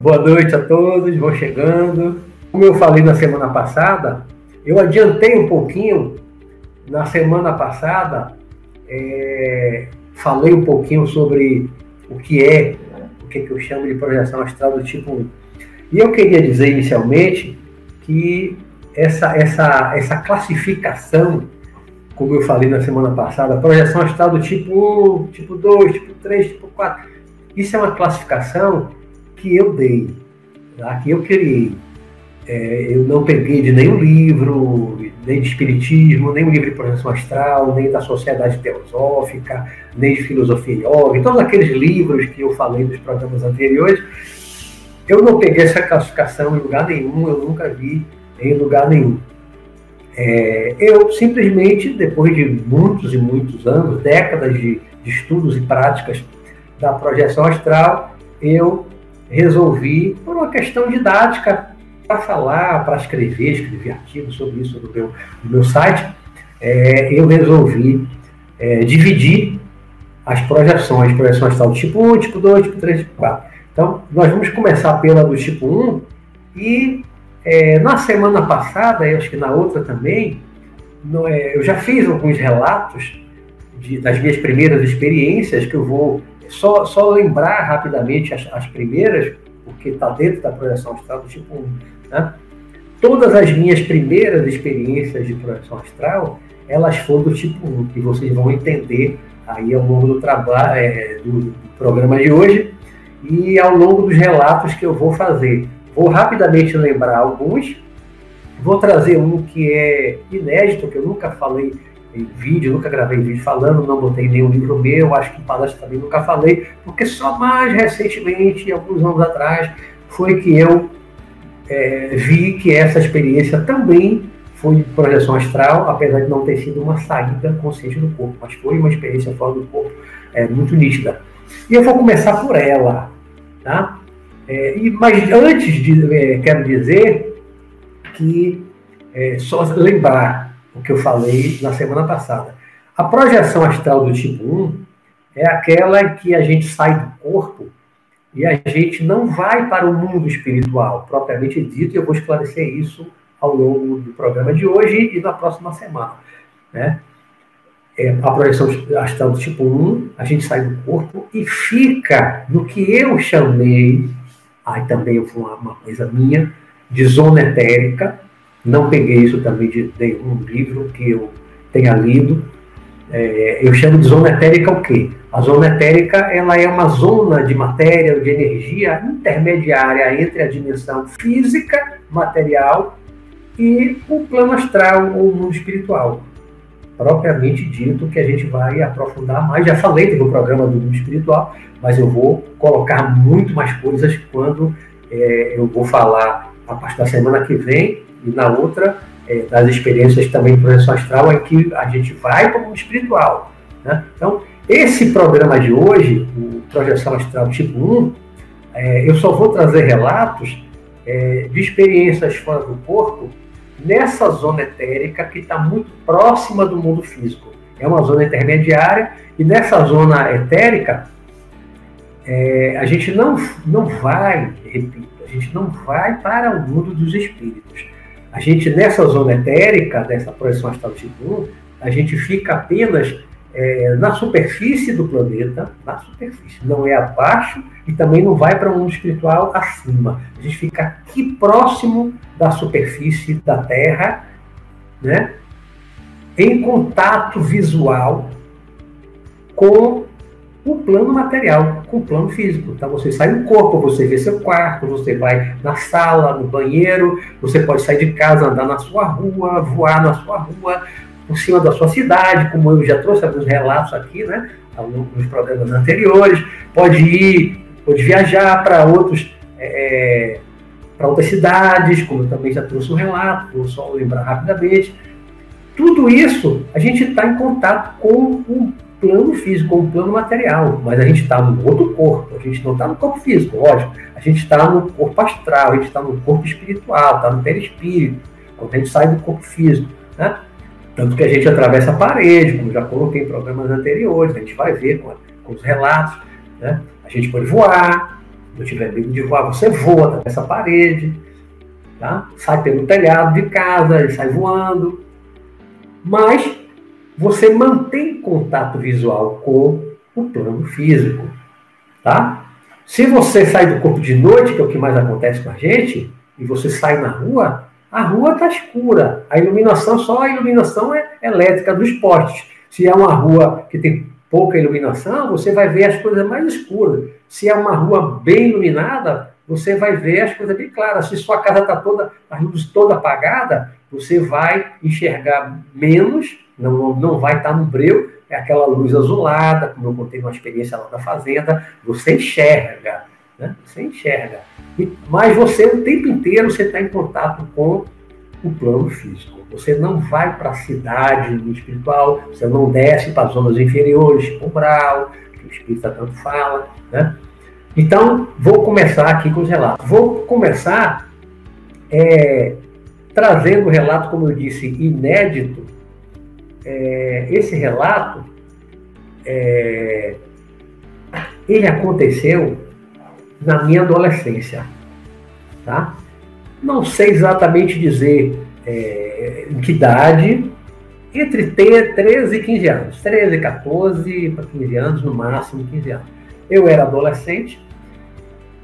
Boa noite a todos, vão chegando. Como eu falei na semana passada, eu adiantei um pouquinho. Na semana passada, é, falei um pouquinho sobre o que é, o que, é que eu chamo de projeção astral do tipo 1. E eu queria dizer inicialmente que essa, essa, essa classificação, como eu falei na semana passada, projeção astral do tipo 1, tipo 2, tipo 3, tipo 4, isso é uma classificação que eu dei, tá? que eu criei. É, eu não peguei de nenhum livro, nem de espiritismo, nem um livro de projeção astral, nem da sociedade teosófica, nem de filosofia yoga, todos aqueles livros que eu falei nos programas anteriores, eu não peguei essa classificação em lugar nenhum, eu nunca vi em lugar nenhum. É, eu simplesmente, depois de muitos e muitos anos, décadas de, de estudos e práticas da projeção astral, eu resolvi, por uma questão didática, para falar, para escrever, escrever artigos sobre isso no meu, no meu site, é, eu resolvi é, dividir as projeções, projeção astral do tipo 1, tipo 2, tipo 3, tipo 4. Então, nós vamos começar pela do tipo 1 e é, na semana passada, e acho que na outra também, no, é, eu já fiz alguns relatos de, das minhas primeiras experiências que eu vou só, só lembrar rapidamente as, as primeiras, porque está dentro da projeção astral do tipo 1. Né? Todas as minhas primeiras experiências de projeção astral, elas foram do tipo 1, que vocês vão entender aí ao longo do trabalho, é, do, programa de hoje e ao longo dos relatos que eu vou fazer. Vou rapidamente lembrar alguns, vou trazer um que é inédito, que eu nunca falei em vídeo, nunca gravei vídeo falando, não botei nenhum livro meu, acho que palestra também nunca falei, porque só mais recentemente, alguns anos atrás, foi que eu é, vi que essa experiência também foi projeção astral, apesar de não ter sido uma saída consciente do corpo, mas foi uma experiência fora do corpo é, muito nítida. E eu vou começar por ela, tá? É, e, mas antes de, é, quero dizer que é, só lembrar o que eu falei na semana passada. A projeção astral do tipo 1 é aquela que a gente sai do corpo e a gente não vai para o mundo espiritual, propriamente dito, e eu vou esclarecer isso ao longo do programa de hoje e na próxima semana. Né? É, a projeção astral do tipo 1, a gente sai do corpo e fica no que eu chamei, aí também foi uma, uma coisa minha, de zona etérica, não peguei isso também de nenhum livro que eu tenha lido. É, eu chamo de zona etérica o quê? A zona etérica ela é uma zona de matéria ou de energia intermediária entre a dimensão física, material, e o plano astral ou o mundo espiritual. Propriamente dito, que a gente vai aprofundar mais. Já falei no programa do mundo espiritual, mas eu vou colocar muito mais coisas quando é, eu vou falar a partir da semana que vem e na outra, é, das experiências também de projeção astral, em que a gente vai para o mundo espiritual. Né? Então, esse programa de hoje, o Projeção Astral Tipo 1, é, eu só vou trazer relatos é, de experiências fora do corpo nessa zona etérica que está muito próxima do mundo físico. É uma zona intermediária, e nessa zona etérica, é, a gente não, não vai, repito, a gente não vai para o mundo dos espíritos. A gente, nessa zona etérica, dessa projeção astral tipo 1, a gente fica apenas é, na superfície do planeta, na superfície, não é abaixo e também não vai para um mundo espiritual acima. A gente fica aqui próximo da superfície da Terra, né? em contato visual com o plano material, com o plano físico. Então você sai do corpo, você vê seu quarto, você vai na sala, no banheiro, você pode sair de casa, andar na sua rua, voar na sua rua, por cima da sua cidade, como eu já trouxe alguns relatos aqui, né, nos programas anteriores. Pode ir, pode viajar para outros é, é para outras cidades, como eu também já trouxe um relato, vou só lembrar rapidamente. Tudo isso a gente está em contato com o plano físico, ou um plano material, mas a gente está no outro corpo, a gente não está no corpo físico, lógico, a gente está no corpo astral, a gente está no corpo espiritual, está no perispírito, quando a gente sai do corpo físico, né? Tanto que a gente atravessa a parede, como já coloquei em programas anteriores, a gente vai ver com, com os relatos, né? A gente pode voar, não tiver medo de voar, você voa atravessa a parede, tá? sai pelo telhado de casa, sai voando. Mas você mantém contato visual com o plano físico. Tá? Se você sai do corpo de noite, que é o que mais acontece com a gente, e você sai na rua, a rua está escura. A iluminação, só a iluminação é elétrica dos postes. Se é uma rua que tem pouca iluminação, você vai ver as coisas mais escuras. Se é uma rua bem iluminada, você vai ver as coisas bem claras. Se sua casa está toda, a luz toda apagada, você vai enxergar menos, não, não vai estar tá no breu, é aquela luz azulada, como eu contei uma experiência lá na fazenda, você enxerga, né? Você enxerga. E, mas você, o tempo inteiro, você está em contato com o plano físico. Você não vai para a cidade no espiritual, você não desce para as zonas inferiores, umbral, que o espírita tanto fala, né? Então, vou começar aqui com os relatos. Vou começar é, trazendo o relato, como eu disse, inédito. É, esse relato, é, ele aconteceu na minha adolescência, tá? Não sei exatamente dizer é, em que idade, entre 13 e 15 anos. 13, 14 para 15 anos, no máximo 15 anos. Eu era adolescente.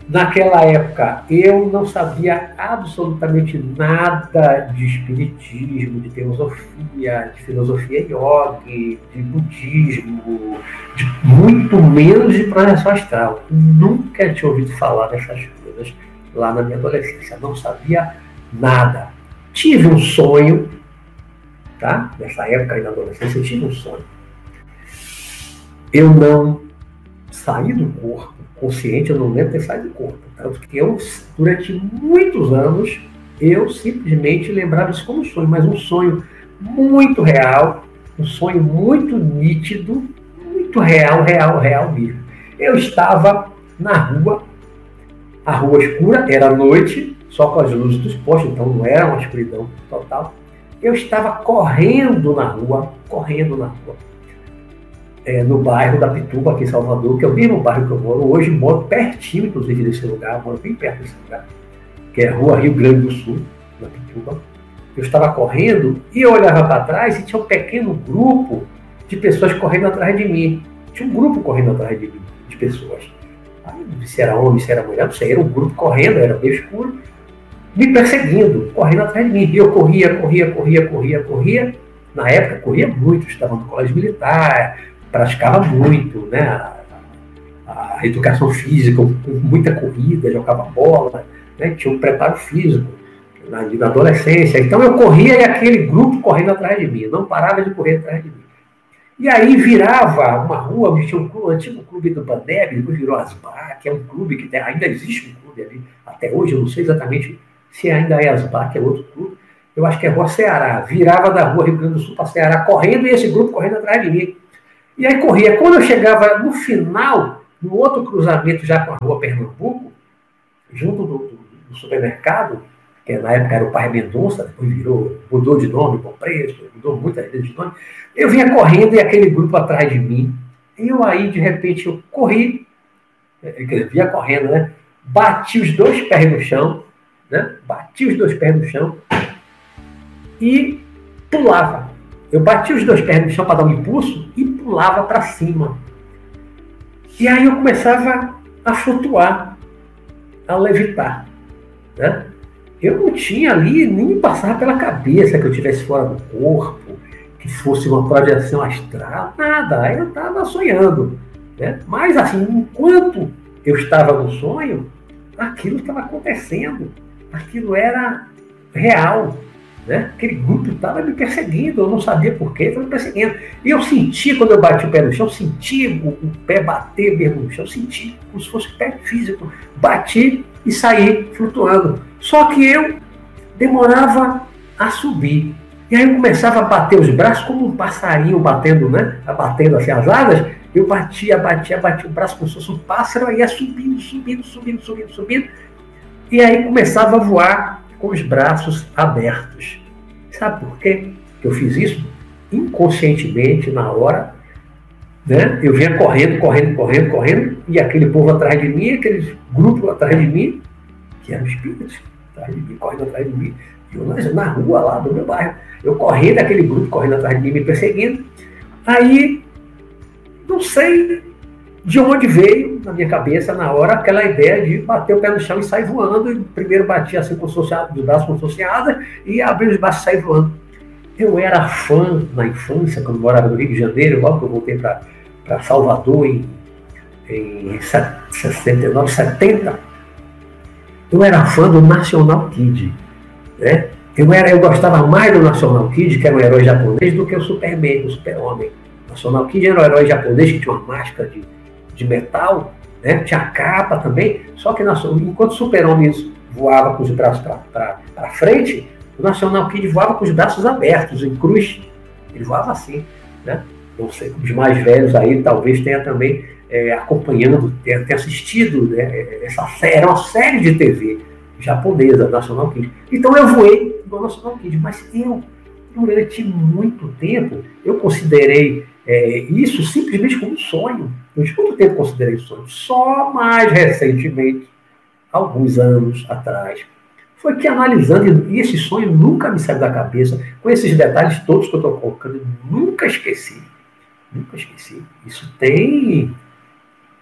Naquela época, eu não sabia absolutamente nada de espiritismo, de teosofia, de filosofia yoga, de budismo, de muito menos de projeção astral. Nunca tinha ouvido falar dessas coisas lá na minha adolescência. Não sabia nada. Tive um sonho, tá? Nessa época aí da adolescência, eu tive um sonho. Eu não saí do corpo, consciente, eu não lembro saído do corpo. Tanto que eu, durante muitos anos, eu simplesmente lembrava isso como um sonho, mas um sonho muito real, um sonho muito nítido, muito real, real, real mesmo. Eu estava na rua, a rua escura, era noite, só com as luzes dos postes, então não era uma escuridão total. Eu estava correndo na rua, correndo na rua, é, no bairro da Pituba, aqui em Salvador, que é o mesmo bairro que eu moro hoje, moro pertinho, inclusive, desse lugar, moro bem perto desse lugar, que é rua Rio Grande do Sul, na Pituba. Eu estava correndo e eu olhava para trás e tinha um pequeno grupo de pessoas correndo atrás de mim. Tinha um grupo correndo atrás de mim, de pessoas. se era homem, se era mulher, não sei, era um grupo correndo, era bem escuro, me perseguindo, correndo atrás de mim. E eu corria, corria, corria, corria, corria. Na época, corria muito, estava no colégio militar, praticava muito, né? A, a educação física, muita corrida, jogava bola, né? tinha um preparo físico na, na, adolescência. Então eu corria e aquele grupo correndo atrás de mim, não parava de correr atrás de mim. E aí virava uma rua tinha um, clube, um antigo clube do Bandeb, depois virou Asbar, que é um clube que ainda existe um clube ali, até hoje, eu não sei exatamente se ainda é Asbar, que é outro clube, eu acho que é Rua Ceará, virava da rua Rio Grande do Sul para Ceará, correndo, e esse grupo correndo atrás de mim. E aí corria. Quando eu chegava no final, no outro cruzamento já com a Rua Pernambuco, junto do, do, do supermercado, que na época era o Pai Mendonça, depois virou, mudou de nome, Bom Preço, mudou muitas vezes de nome, eu vinha correndo e aquele grupo atrás de mim, eu aí, de repente, eu corri, eu é, vinha correndo, né? Bati os dois pés no chão, né? Bati os dois pés no chão e pulava. Eu bati os dois pés no chão para dar um impulso e pulava para cima. E aí eu começava a flutuar, a levitar. Né? Eu não tinha ali, nem passava pela cabeça que eu estivesse fora do corpo, que fosse uma projeção astral, nada. Eu estava sonhando. Né? Mas assim, enquanto eu estava no sonho, aquilo estava acontecendo aquilo era real. Né? Aquele grupo estava me perseguindo, eu não sabia porquê, estava me perseguindo. E eu senti, quando eu bati o pé no chão, senti o, o pé bater mesmo no chão, senti como se fosse pé físico. Bati e saí flutuando. Só que eu demorava a subir. E aí eu começava a bater os braços como um passarinho batendo, né? Batendo assim as asas. Eu batia, batia, batia o braço como se fosse um pássaro, ia subindo, subindo, subindo, subindo, subindo. E aí começava a voar com os braços abertos. Sabe por quê que eu fiz isso? Inconscientemente, na hora, né? Eu vinha correndo, correndo, correndo, correndo, e aquele povo atrás de mim, aqueles grupos atrás de mim, que eram espíritos, atrás de mim, correndo atrás de mim. Eu na rua lá do meu bairro, eu correndo, aquele grupo correndo atrás de mim, me perseguindo. Aí, não sei de onde veio na minha cabeça, na hora, aquela ideia de bater o pé no chão e sair voando. E primeiro batia assim com os braços com associadas e abrir os braços e sair voando. Eu era fã na infância, quando morava no Rio de Janeiro, logo que eu voltei para Salvador em, em 69, 70. Eu era fã do National Kid. Né? Eu, era, eu gostava mais do National Kid, que era um herói japonês, do que o Superman, o Super-Homem. National Kid era um herói japonês que tinha uma máscara de, de metal, né? tinha capa também, só que enquanto o Super-Homem voava com os braços para frente, o National Kid voava com os braços abertos, em cruz. Ele voava assim, né? Não sei, os mais velhos aí talvez tenha também é, acompanhando, tenha, tenha assistido né, essa série, era uma série de TV japonesa, National Kid. Então eu voei no National Kid, mas eu, durante muito tempo, eu considerei é, isso simplesmente como um sonho. Durante muito tempo considerei sonho. Só mais recentemente, alguns anos atrás, foi que analisando, e esse sonho nunca me saiu da cabeça, com esses detalhes todos que eu estou colocando, nunca esqueci. Nunca esqueci. Isso tem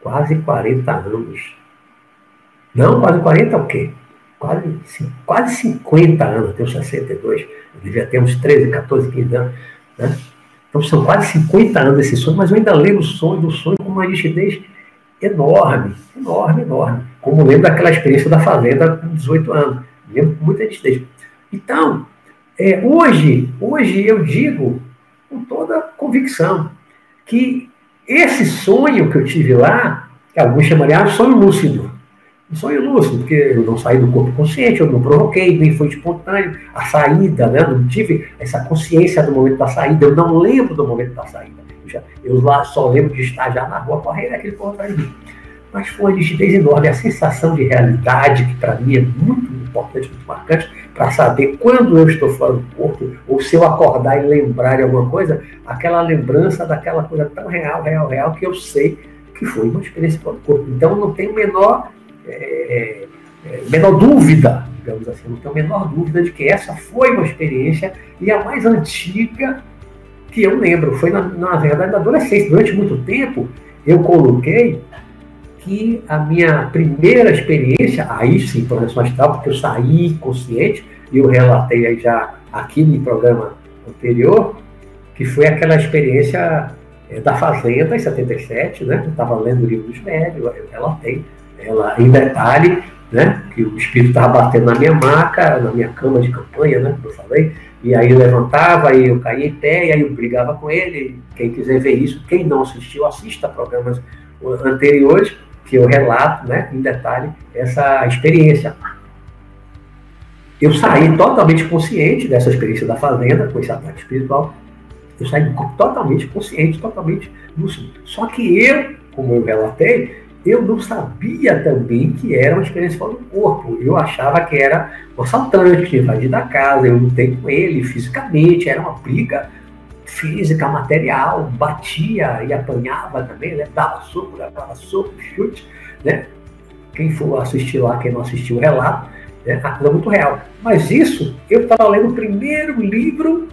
quase 40 anos. Não, quase 40 o quê? Quase, quase 50 anos, eu tenho 62, eu devia ter uns 13, 14, 15 anos. Né? Então são quase 50 anos esse sonho, mas eu ainda lembro o sonho do sonho com uma nitidez enorme, enorme, enorme. Como lembro daquela experiência da fazenda com 18 anos lembro com muita nitidez. Então, é, hoje, hoje eu digo com toda convicção que esse sonho que eu tive lá, que alguns chamariam de sonho lúcido, um sonho lúcido, porque eu não saí do corpo consciente, eu não provoquei, nem foi espontâneo, a saída, né? não tive essa consciência do momento da saída, eu não lembro do momento da saída. Eu, lá só lembro de estar já na rua correndo, aquele povo atrás de mim. Mas foi uma nitidez enorme, a sensação de realidade, que para mim é muito importante, muito marcante, para saber quando eu estou fora do corpo, ou se eu acordar e lembrar de alguma coisa, aquela lembrança daquela coisa tão real, real, real, que eu sei que foi uma experiência fora do corpo. Então, não tenho menor, é, é, menor dúvida, digamos assim, não tenho menor dúvida de que essa foi uma experiência e a mais antiga que eu lembro. Foi, na, na verdade, na adolescência. Durante muito tempo, eu coloquei que a minha primeira experiência, aí sim, projeção astral, porque eu saí consciente, e eu relatei aí já aqui no programa anterior, que foi aquela experiência é, da Fazenda, em 77, né? Eu estava lendo o livro dos médios, eu relatei ela em detalhe, né? Que o espírito estava batendo na minha maca, na minha cama de campanha, né? Como eu falei, e aí eu levantava e eu caía em pé, e aí eu brigava com ele. Quem quiser ver isso, quem não assistiu, assista programas anteriores que eu relato né, em detalhe essa experiência. Eu saí totalmente consciente dessa experiência da fazenda, com esse ataque espiritual. Eu saí totalmente consciente, totalmente lúcido. Só que eu, como eu relatei, eu não sabia também que era uma experiência fora do corpo. Eu achava que era um assaltante, que invadido da casa, eu lutei com ele fisicamente, era uma briga física, material, batia e apanhava também, né? dava soco, dava soco, chute, né? Quem for assistir lá, quem não assistiu o relato, né? a coisa é muito real. Mas isso, eu estava lendo o primeiro livro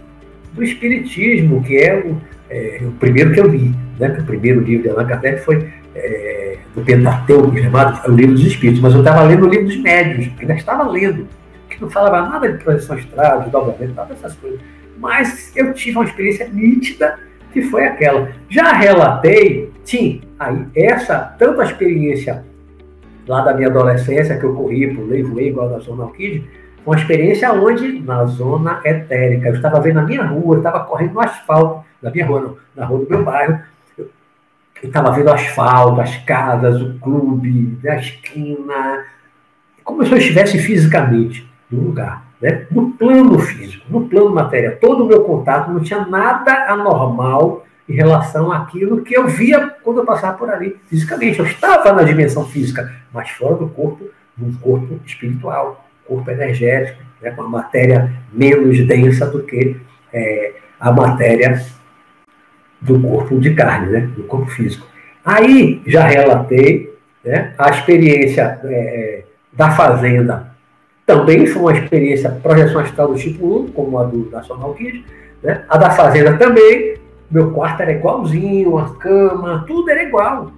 do Espiritismo, que é o, é, o primeiro que eu li, né? o primeiro livro de Allan Kardec foi é, do Pentateuco, chamado o Livro dos Espíritos, mas eu estava lendo o Livro dos Médios, ainda estava lendo, que não falava nada de projeção astral, de dobramento, nada dessas coisas mas eu tive uma experiência nítida que foi aquela. Já relatei, sim, aí essa, tanto a experiência lá da minha adolescência, que eu corri, pulei, voei igual da Zona Alquide, uma experiência onde, na zona etérica, eu estava vendo na minha rua, eu estava correndo no asfalto, na minha rua, não, na rua do meu bairro, eu estava vendo asfalto, as casas, o clube, a esquina, como se eu estivesse fisicamente no lugar né? no plano físico, no plano material. Todo o meu contato não tinha nada anormal em relação àquilo que eu via quando eu passava por ali fisicamente. Eu estava na dimensão física, mas fora do corpo, num corpo espiritual, corpo energético, né? com a matéria menos densa do que é, a matéria do corpo de carne, né? do corpo físico. Aí já relatei né? a experiência é, da fazenda, também foi uma experiência projeção astral do tipo 1, como a do National Kid, né? a da fazenda também, meu quarto era igualzinho, a cama, tudo era igual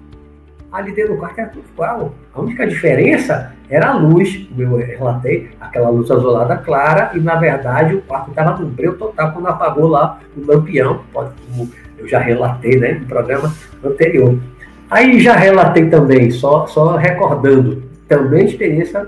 ali dentro do quarto era tudo igual. A única diferença era a luz, como eu relatei, aquela luz azulada clara, e na verdade o quarto estava no breu total quando apagou lá o lampião, pode, como eu já relatei né, no programa anterior. Aí já relatei também, só, só recordando, também experiência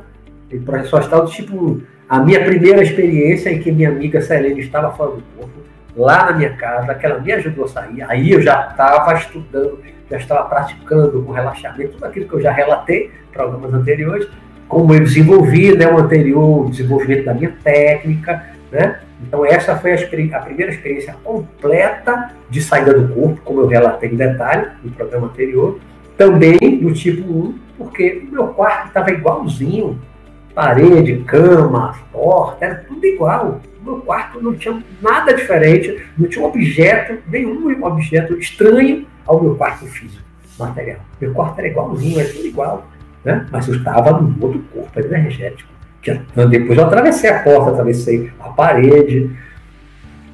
de projeção astral tipo 1. A minha primeira experiência em que minha amiga Selene estava fora do corpo, lá na minha casa, que ela me ajudou a sair, aí eu já estava estudando já estava praticando o relaxamento, tudo aquilo que eu já relatei em programas anteriores, como eu desenvolvi né, o anterior desenvolvimento da minha técnica, né? Então essa foi a, a, primeira experiência completa de saída do corpo, como eu relatei em detalhe no programa anterior, também do tipo 1, porque o meu quarto estava igualzinho, parede, cama, porta, era tudo igual. O meu quarto não tinha nada diferente, não tinha objeto, nenhum objeto estranho ao meu quarto físico, material. Meu quarto era igualzinho, era tudo igual, né? mas eu estava no outro corpo energético. Depois eu atravessei a porta, atravessei a parede,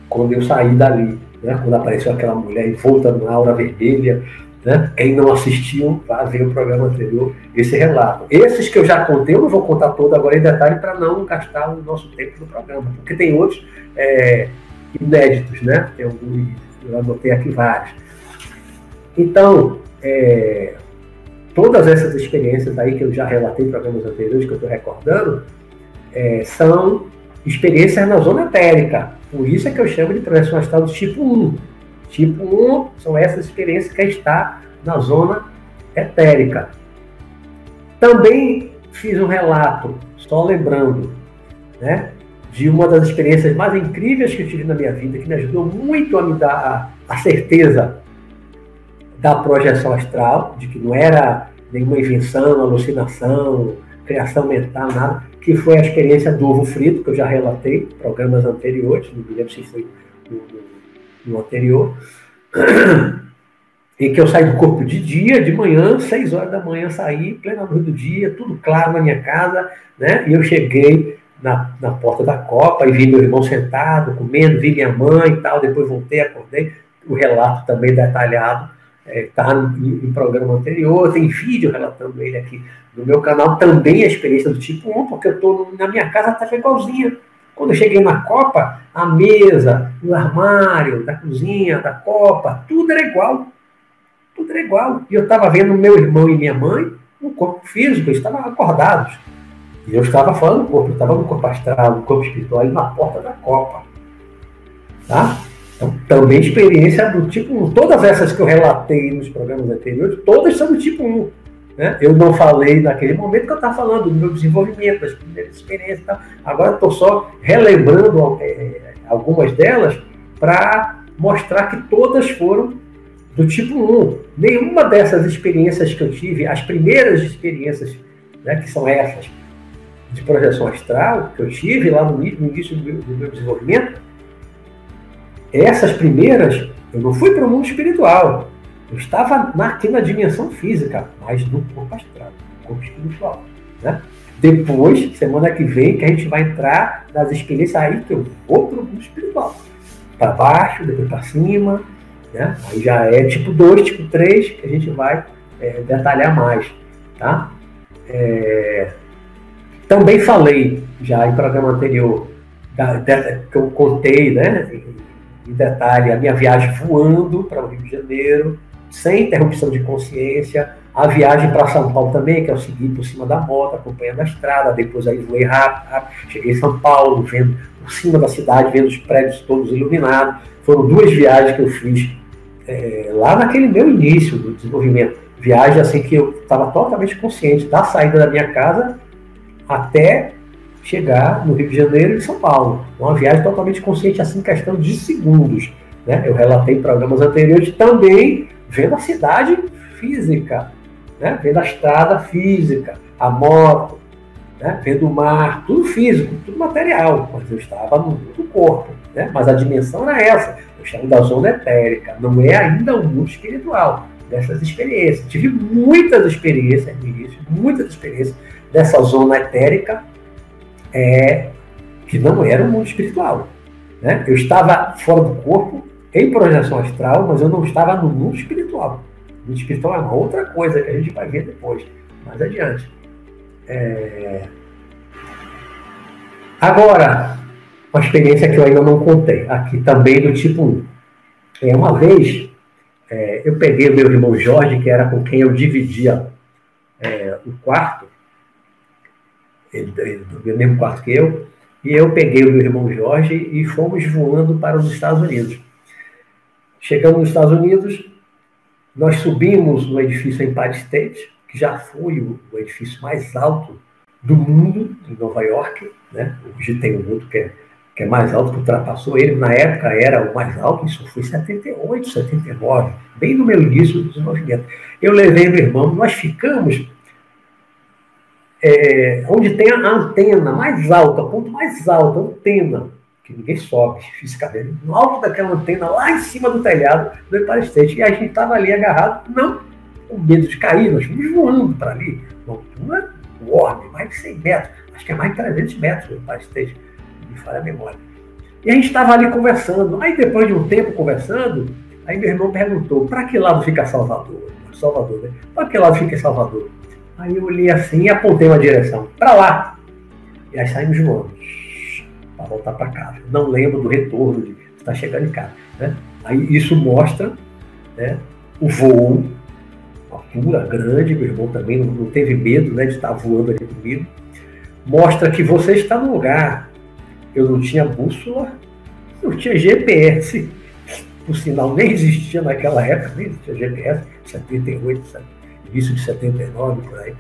quando eu saí dali, né? quando apareceu aquela mulher envolta na aura vermelha, né? Quem não assistiu, vá ver o programa anterior, esse relato. Esses que eu já contei, eu não vou contar todo agora em detalhe para não gastar o nosso tempo no programa, porque tem outros é, inéditos, né? Tem alguns, eu anotei aqui vários. Então, é, todas essas experiências aí que eu já relatei em programas anteriores, que eu estou recordando, é, são experiências na zona etérica. Por isso é que eu chamo de projeção astral do tipo 1. Tipo 1 são essas experiências que está na zona etérica. Também fiz um relato, só lembrando, né, de uma das experiências mais incríveis que eu tive na minha vida, que me ajudou muito a me dar a, a certeza da projeção astral, de que não era nenhuma invenção, alucinação, criação mental, nada, que foi a experiência do ovo frito, que eu já relatei em programas anteriores, não me lembro se foi no, no, anterior, em que eu saí do corpo de dia, de manhã, seis horas da manhã, saí, plena luz do dia, tudo claro na minha casa, né? E eu cheguei na, na porta da Copa e vi meu irmão sentado, comendo, vi minha mãe e tal, depois voltei, acordei, o relato também detalhado está é, tá em, em, programa anterior, tem vídeo relatando ele aqui no meu canal, também a experiência do tipo 1, porque eu estou na minha casa estava igualzinha. Quando eu cheguei na Copa, a mesa, o armário, da cozinha, da Copa, tudo era igual. Tudo era igual. E eu estava vendo meu irmão e minha mãe no corpo físico, eles estavam acordados. E eu estava fora do corpo, eu estava no corpo astral, no corpo espiritual, na porta da Copa. Tá? Então, também experiência do tipo 1. Todas essas que eu relatei nos programas anteriores, todas são do tipo 1. Né? Eu não falei naquele momento que eu estava falando do meu desenvolvimento, das primeiras experiências. Tá? Agora estou só relembrando é, algumas delas para mostrar que todas foram do tipo 1. Nenhuma dessas experiências que eu tive, as primeiras experiências, né, que são essas, de projeção astral, que eu tive lá no, início do do meu desenvolvimento, essas primeiras, eu não fui para o mundo espiritual. Eu estava aqui na dimensão física, mas no corpo astral, no corpo espiritual. Né? Depois, semana que vem, que a gente vai entrar nas experiências aí que eu vou para o mundo espiritual. Para baixo, depois para cima. Né? Aí já é tipo 2, tipo 3, que a gente vai é, detalhar mais. Tá? É... Também falei já em programa anterior da, da, que eu contei, né? Em detalhe a minha viagem voando para o Rio de Janeiro, sem interrupção de consciência, a viagem para São Paulo também, que é o seguir por cima da moto, acompanhando a estrada, depois aí voei rápido, rápido, cheguei em São Paulo, vendo por cima da cidade, vendo os prédios todos iluminados. Foram duas viagens que eu fiz é, lá naquele meu início do desenvolvimento. Viagem assim que eu estava totalmente consciente da saída da minha casa até chegar no Rio de Janeiro e São Paulo. Uma viagem totalmente consciente, assim, questão de segundos. Né? Eu relatei em programas anteriores também vendo a cidade física, né? vendo a estrada física, a moto, né? vendo o mar, tudo físico, tudo material, mas eu estava no, no corpo. Né? Mas a dimensão era essa. Eu chamo da zona etérica. Não é ainda o mundo espiritual dessas experiências. Tive muitas experiências muitas experiências dessa zona etérica é, que não era o mundo espiritual. Né? Eu estava fora do corpo, em projeção astral, mas eu não estava no mundo espiritual. O mundo espiritual é uma outra coisa que a gente vai ver depois, mais adiante. É... Agora, uma experiência que eu ainda não contei, aqui também do tipo 1. É, uma vez, é, eu peguei o meu irmão Jorge, que era com quem eu dividia é, o quarto, ele, ele dormia no mesmo quarto que eu, e eu peguei o meu irmão Jorge e fomos voando para os Estados Unidos. Chegamos nos Estados Unidos, nós subimos no edifício Empire State, que já foi o, o edifício mais alto do mundo, em Nova York. Né? Hoje tem um outro que é, que é mais alto, que ultrapassou ele. Na época era o mais alto, isso foi 78, 79, bem no meu início do desenvolvimento. Eu levei meu irmão, nós ficamos é, onde tem a antena mais alta, ponto mais alto, antena, que ninguém sobe fisicamente, no alto daquela antena, lá em cima do telhado do Empire State. E a gente estava ali agarrado, não com medo de cair, nós fomos voando para ali, uma altura enorme, mais de 100 metros, acho que é mais de 300 metros o Empire State, me falha a memória. E a gente estava ali conversando. Aí depois de um tempo conversando, aí meu irmão perguntou, para que lado fica Salvador? Salvador, né? Para que lado fica Salvador? Aí eu olhei assim e apontei uma direção, para lá. E aí saímos voando, para voltar para casa. Não lembro do retorno, de estar chegando em casa. Né? Aí isso mostra né, o voo, altura grande, meu irmão também não, não teve medo né, de estar voando ali comigo. Mostra que você está no lugar. Eu não tinha bússola, não tinha GPS. Por sinal, nem existia naquela época, nem existia GPS, 78, 78 início de 79, por aí.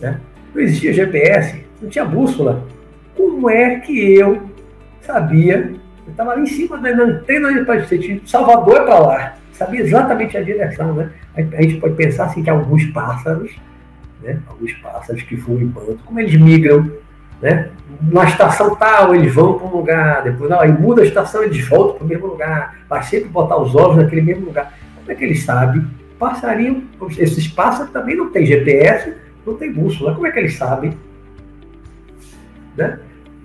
Né? Não existia GPS, não tinha bússola. Como é que eu sabia? Eu estava ali em cima da antena de Salvador para lá. Sabia exatamente a direção, né? A gente pode pensar assim que alguns pássaros, né? Alguns pássaros que voam em bando, como eles migram, né? Na estação tal, eles vão para um lugar, depois não, aí muda a estação, eles voltam para o mesmo lugar, vai sempre botar os ovos naquele mesmo lugar. Como é que eles sabem passarinho, esses pássaros também não tem GPS, não tem bússola. Como é que eles sabem? Né?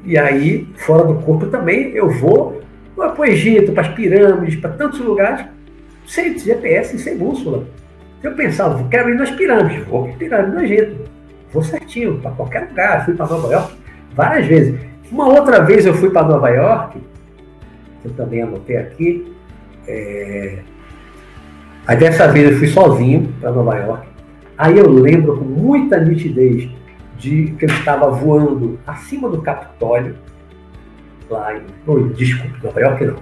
E aí, fora do corpo também, eu vou para o Egito, para as pirâmides, para tantos lugares, sem GPS e sem bússola. Eu pensava, quero ir nas pirâmides, vou para as pirâmides do Egito. Vou certinho, para qualquer lugar. Fui para Nova York várias vezes. Uma outra vez eu fui para Nova York, eu também anotei aqui, é, Aí dessa vez eu fui sozinho para Nova York. Aí eu lembro com muita nitidez de que eu estava voando acima do Capitólio, lá em. Oh, desculpe, Nova York não.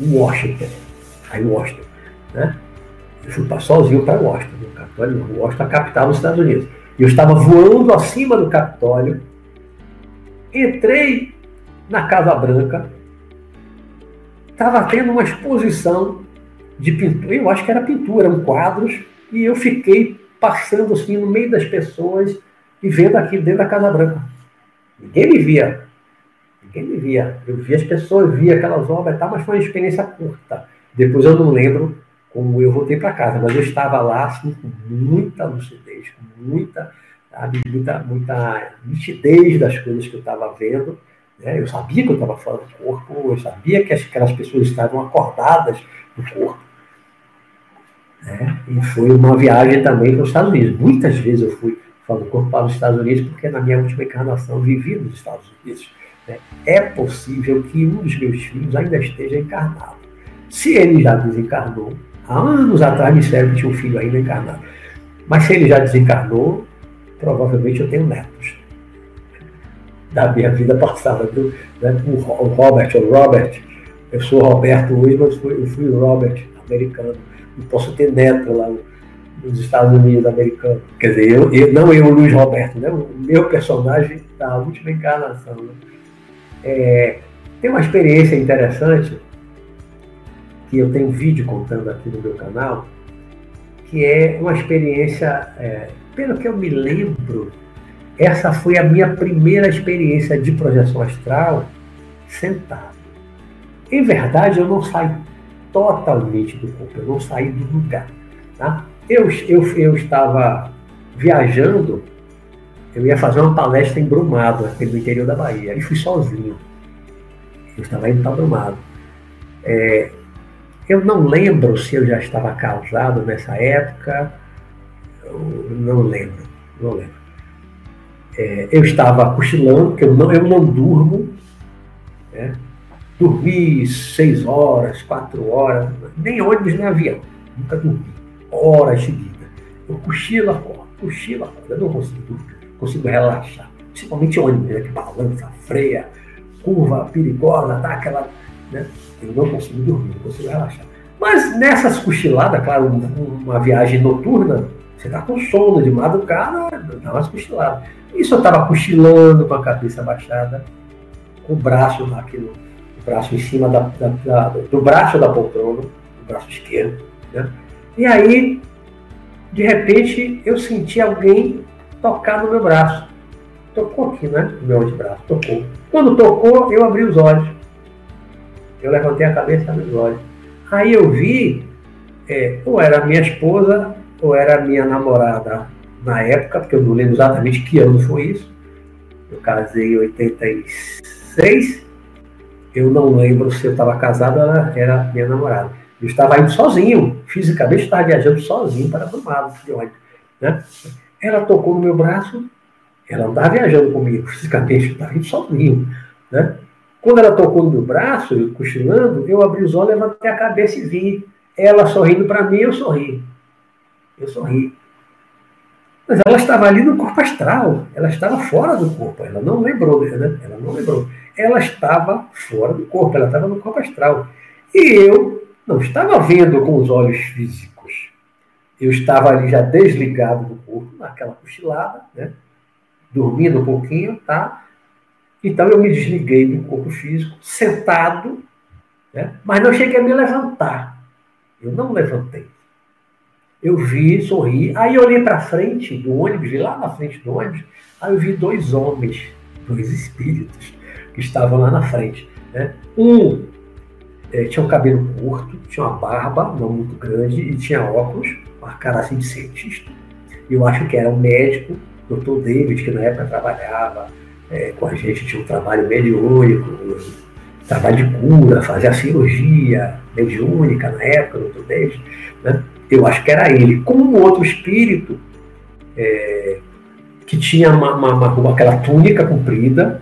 Em Washington. Aí Washington. Né? Eu fui para sozinho para Washington. Capitólio, Washington, a capital dos Estados Unidos. E eu estava voando acima do Capitólio. Entrei na Casa Branca. Estava tendo uma exposição de pintura, eu acho que era pintura, eram quadros, e eu fiquei passando assim no meio das pessoas e vendo aquilo dentro da Casa Branca. Ninguém me via. Ninguém me via. Eu via as pessoas, via aquelas obras e tal, mas foi uma experiência curta. Depois eu não lembro como eu voltei para casa, mas eu estava lá assim, com muita lucidez, com muita, sabe, muita, muita nitidez das coisas que eu estava vendo. Né? Eu sabia que eu estava fora do corpo, eu sabia que aquelas pessoas estavam acordadas no corpo. Né? E foi uma viagem também para os Estados Unidos. Muitas vezes eu fui fora corpo para os Estados Unidos, porque na minha última encarnação vivi nos Estados Unidos. Né? É possível que um dos meus filhos ainda esteja encarnado. Se ele já desencarnou, há anos atrás me disseram que tinha um filho ainda encarnado. Mas se ele já desencarnou, provavelmente eu tenho netos. Da minha vida passada, do, né? o Robert, o Robert, eu sou Roberto hoje, mas fui, eu fui o Robert americano posso ter neto lá nos Estados Unidos americanos. Quer dizer, eu, eu, não eu, Luiz Roberto, né? o meu personagem da última encarnação. Né? É, tem uma experiência interessante que eu tenho um vídeo contando aqui no meu canal, que é uma experiência, é, pelo que eu me lembro, essa foi a minha primeira experiência de projeção astral sentado. Em verdade, eu não saí totalmente do corpo, eu não saí do lugar. Tá? Eu, eu, eu estava viajando, eu ia fazer uma palestra em Brumado, no interior da Bahia, e fui sozinho. Eu estava indo para Brumado. É, eu não lembro se eu já estava casado nessa época, eu não lembro, não lembro. É, eu estava cochilando, porque eu não, eu não durmo, né? Dormi seis horas, quatro horas, nem ônibus nem avião, nunca dormi, horas seguidas. Eu cochilo, acordo, cochilo, acordo, eu não consigo dormir, consigo relaxar, principalmente ônibus, né, que balança, freia, curva perigosa, dá aquela. Né? Eu não consigo dormir, não consigo relaxar. Mas nessas cochiladas, claro, uma viagem noturna, você está com sono de madrugada, dá umas cochiladas. Isso eu estava cochilando com a cabeça baixada, com o braço naquilo, braço em cima da, da, da, do braço da poltrona, o braço esquerdo. Né? E aí, de repente, eu senti alguém tocar no meu braço. Tocou aqui, né? No meu antebraço, tocou. Quando tocou, eu abri os olhos. Eu levantei a cabeça e abri os olhos. Aí eu vi, é, ou era minha esposa, ou era minha namorada na época, porque eu não lembro exatamente que ano foi isso. Eu casei em 86. Eu não lembro se eu estava casado ou era minha namorada. Eu estava indo sozinho, fisicamente estava viajando sozinho para Brumado, de ônibus. Né? Ela tocou no meu braço, ela não estava viajando comigo, fisicamente, estava indo sozinho. Né? Quando ela tocou no meu braço, eu cochilando, eu abri os olhos, levantei a cabeça e vi ela sorrindo para mim, eu sorri. Eu sorri. Mas ela estava ali no corpo astral, ela estava fora do corpo, ela não lembrou, né? Ela não lembrou. Ela estava fora do corpo, ela estava no corpo astral. E eu não estava vendo com os olhos físicos. Eu estava ali já desligado do corpo, naquela cochilada, né? Dormindo um pouquinho, tá? Então eu me desliguei do corpo físico, sentado, né? mas não cheguei a me levantar. Eu não levantei. Eu vi, sorri, aí eu olhei para frente do ônibus, lá na frente do ônibus, aí eu vi dois homens, dois espíritos, que estavam lá na frente. Né? Um é, tinha um cabelo curto, tinha uma barba não muito grande e tinha óculos, uma cara assim de cientista. Eu acho que era um médico, Dr. David, que na época trabalhava é, com a gente, tinha um trabalho mediúnico, trabalho de cura, fazia cirurgia mediúnica na época, Dr. David. Né? eu acho que era ele, com um outro espírito é, que tinha uma, uma, uma, aquela túnica comprida,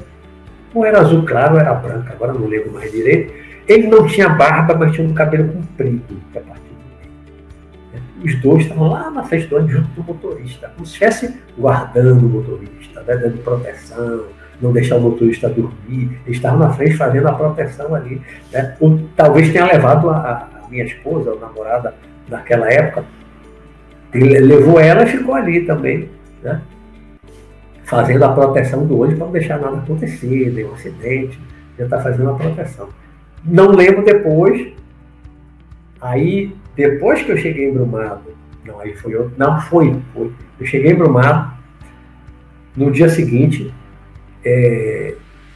ou era azul claro ou era branca, agora não lembro mais direito. Ele não tinha barba, mas tinha um cabelo comprido, é meio. Os dois estavam lá na frente do junto do motorista, como se estivesse guardando o motorista, né, dando proteção, não deixar o motorista dormir. Eles estavam na frente fazendo a proteção ali. Né? Ou, talvez tenha levado a, a minha esposa, a namorada, naquela época, ele levou ela e ficou ali também, né? Fazendo a proteção do olho para não deixar nada acontecer, nenhum acidente, já está fazendo a proteção. Não lembro depois, aí depois que eu cheguei em Brumado, não, aí foi outro, não, foi, foi. Eu cheguei em Brumado, no dia seguinte, é,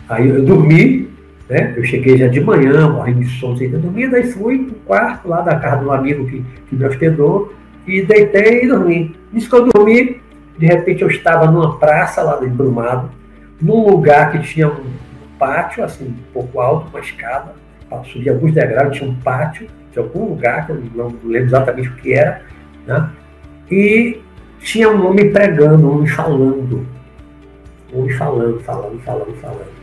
aí eu dormi, né? Eu cheguei já de manhã, morrendo de sono, sem ter dormido, aí fui para o quarto lá da casa um amigo que, que me hospedou e deitei e dormi. Nisso que eu dormi, de repente eu estava numa praça lá em Brumado, num lugar que tinha um pátio, assim, um pouco alto, uma escada, subir alguns degraus, tinha um pátio de algum lugar, que eu não lembro exatamente o que era, né? e tinha um homem pregando, um homem falando, um homem falando, falando, falando, falando.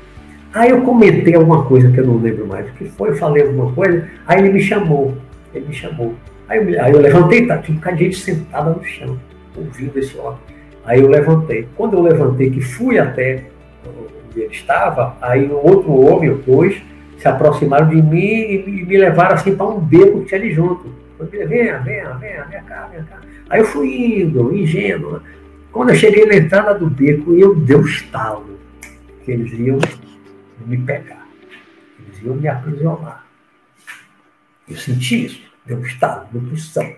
Aí eu comentei alguma coisa que eu não lembro mais o que foi, eu falei alguma coisa, aí ele me chamou, ele me chamou. Aí eu, aí eu levantei, tá, tinha um bocado de gente sentada no chão, ouvindo esse homem. Aí eu levantei. Quando eu levantei, que fui até onde ele estava, aí outro homem, ou dois, se aproximaram de mim e me levaram assim para um beco que tinha ali junto. Eu falei, venha, venha, venha, venha cá, venha cá. Aí eu fui indo, ingênuo. Né? Quando eu cheguei na entrada do beco, eu dei um estalo, que eles iam me pegar. Eles iam me aprisionar. Eu senti isso, deu um estado, deu pulsão.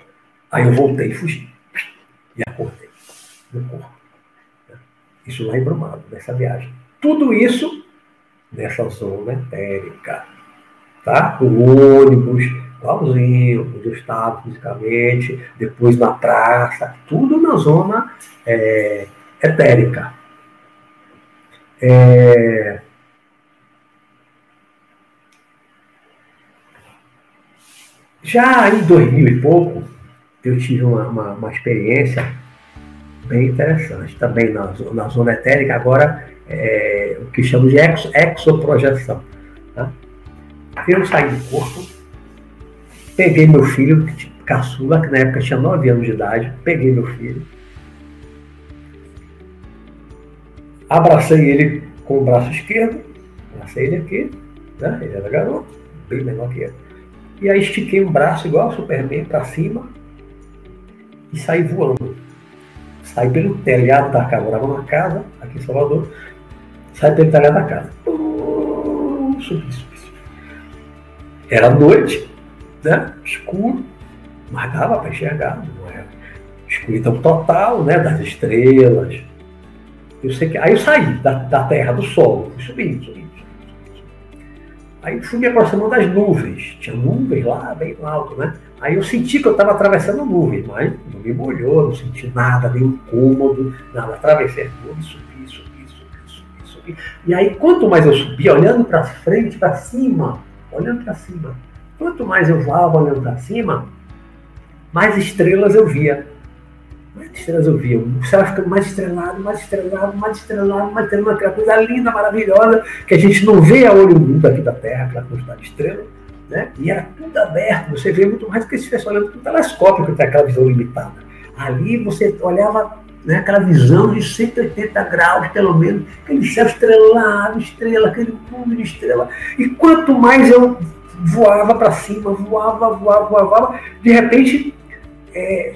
Aí eu voltei e fugi. E acordei no corpo. Isso lá em Brumado, nessa viagem. Tudo isso nessa zona etérica. Tá? O ônibus, igualzinho, onde eu estava fisicamente, depois na praça, tudo na zona é, etérica. É, já em 2000 e pouco, eu tive uma, uma, uma experiência bem interessante, também na, na zona etérica, agora é, o que chamamos de exo, exoprojeção. Tá? Eu saí do corpo, peguei meu filho, caçula, que na época tinha 9 anos de idade, peguei meu filho, abracei ele com o braço esquerdo, abracei ele aqui, né? ele era garoto, bem menor que eu. E aí estiquei um braço igual o Superman para cima e saí voando. Saí pelo telhado da casa, morava numa casa aqui em Salvador, saí pelo telhado da casa. Subi, subi, subi. Era noite, né? escuro, mas dava para enxergar, não era escuridão total, né? das estrelas. Eu sei que... Aí eu saí da, da terra, do sol, subindo, subindo. Aí fui me aproximando das nuvens. Tinha nuvens lá, bem alto, né? Aí eu senti que eu estava atravessando nuvens, mas não me molhou, não senti nada, nenhum cômodo, nada. Atravessei as nuvens, subi, subi, subi, subi, subi. E aí, quanto mais eu subia, olhando para frente, para cima, olhando para cima, quanto mais eu voava olhando para cima, mais estrelas eu via. Mais estrelas eu via. O céu ficando mais estrelado, mais estrelado, mais estrelado, mais estrelado, aquela coisa linda, maravilhosa, que a gente não vê a olho nu daqui da Terra, aquela quantidade de estrelas né? E era tudo aberto, você vê muito mais do que se estivesse olhando para o telescópio, que tem aquela visão limitada. Ali você olhava né, aquela visão de 180 graus, pelo menos, aquele céu estrelado, estrela, aquele mundo de estrela. E quanto mais eu voava para cima, voava, voava, voava, de repente, é,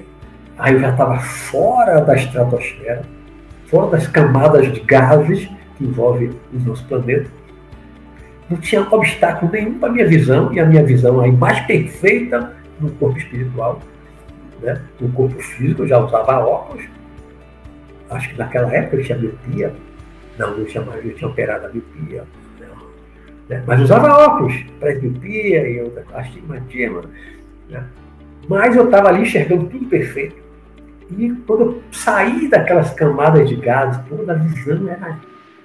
aí eu já estava fora da estratosfera, fora das camadas de gases que envolvem o nosso planeta não tinha obstáculo nenhum para a minha visão, e a minha visão aí mais perfeita no corpo espiritual. Né? No corpo físico eu já usava óculos. Acho que naquela época eu tinha miopia. Não, não tinha mais, eu tinha operado a miopia. Né? Mas usava óculos, para miopia e outra astigmatismo. Né? Mas eu estava ali enxergando tudo perfeito. E quando eu saí daquelas camadas de gases, toda a visão era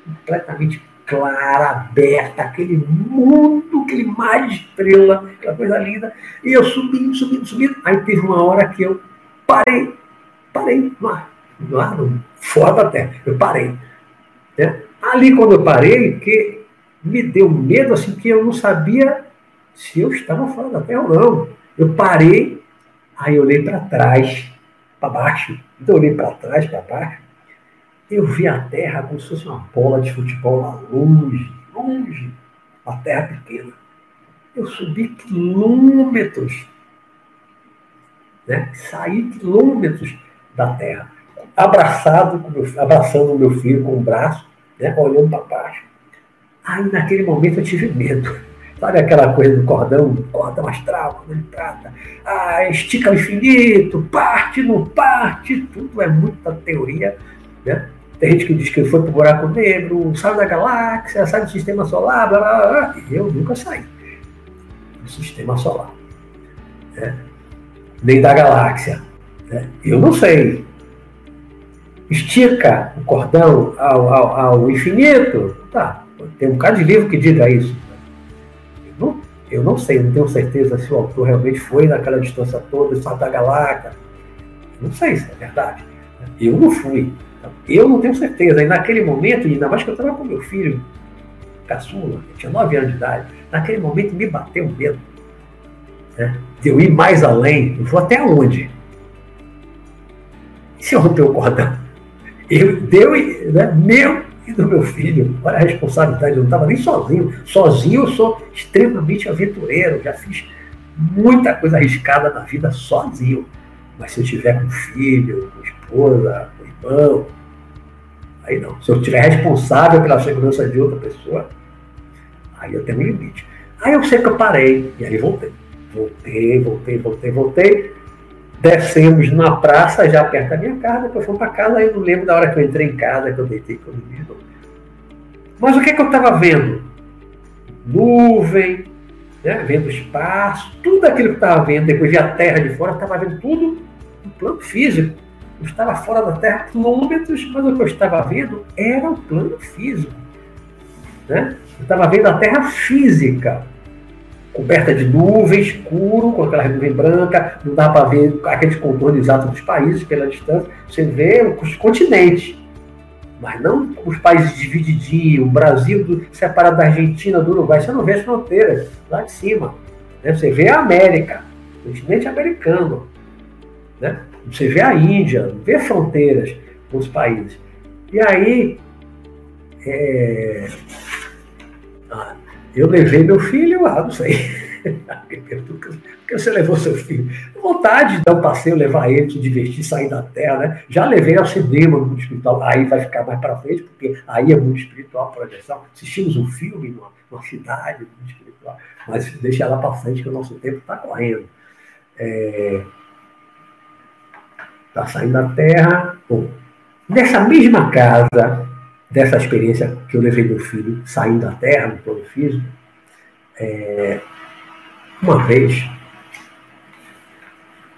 completamente clara, aberta, aquele mundo, aquele mar de estrela, aquela coisa linda. E eu subindo, subindo, subindo. Aí teve uma hora que eu parei, parei no ar, no ar, fora da terra. Eu parei. Né? Ali quando eu parei, que me deu medo assim que eu não sabia se eu estava fora da terra ou não. Eu parei, aí eu olhei para trás, para baixo. Então eu olhei para trás, para baixo eu vi a terra como se fosse uma bola de futebol lá longe, longe, a terra pequena. Eu subi quilômetros, né? saí quilômetros da terra, abraçado, abraçando o meu filho com o braço, né? olhando para baixo. Aí naquele momento eu tive medo. Sabe aquela coisa do cordão, cordão astral, cordão de prata? Ah, estica o infinito, parte, não parte, tudo é muita teoria, né? Tem gente que diz que foi para o buraco negro, sai da galáxia, sai do sistema solar, blá, blá, blá. Eu nunca saí do sistema solar. Né? Nem da galáxia. Né? Eu não sei. Estica o cordão ao, ao, ao, infinito? Tá. Tem um bocado de livro que diga isso. Eu não, sei, não tenho certeza se o autor realmente foi naquela distância toda, da galáxia. Não sei se é verdade. Eu não fui. Eu não tenho certeza. E naquele momento, ainda mais que eu estava com meu filho, caçula, tinha 9 anos de idade, naquele momento me bateu um medo. Né? De eu ir mais além. Eu vou até onde? E se eu romper o cordão? Eu, deu, né, meu e do meu filho. Olha a responsabilidade, eu não estava nem sozinho. Sozinho eu sou extremamente aventureiro, já fiz muita coisa arriscada na vida sozinho. Mas se eu tiver com filho, com esposa, não. Aí não. Se eu estiver responsável pela segurança de outra pessoa, aí eu tenho um limite. Aí eu sei que eu parei, e aí voltei. Voltei, voltei, voltei, voltei. Descemos na praça, já perto da minha casa, depois fomos para casa, eu não lembro da hora que eu entrei em casa, que eu deitei com o menino. Mas o que, é que eu estava vendo? Nuvem, né, vendo o espaço, tudo aquilo que estava vendo, depois via a Terra de fora, estava vendo tudo no plano físico. Eu estava fora da Terra quilômetros, mas o que eu estava vendo era o plano físico. Né? Eu estava vendo a Terra física, coberta de nuvens, escuro, com aquela nuvem branca, não dá para ver aqueles contornos exatos dos países pela distância. Você vê os continentes, mas não os países divididinhos, o Brasil do, separado da Argentina, do Uruguai, você não vê as fronteiras lá de cima. Né? Você vê a América, o continente americano. Né? Você vê a Índia, vê fronteiras com os países. E aí, é... ah, eu levei meu filho, ah, não sei. Por que você levou seu filho? Vontade de dar um passeio, levar ele, se divertir, sair da terra, né? Já levei ao cinema no mundo espiritual, aí vai ficar mais para frente, porque aí é muito espiritual projeção. Assistimos um filme numa, numa cidade, muito espiritual, mas deixa lá para frente que o nosso tempo está correndo. É... Está saindo da terra. Bom, nessa mesma casa, dessa experiência que eu levei meu filho saindo da terra, no plano físico, é, uma vez,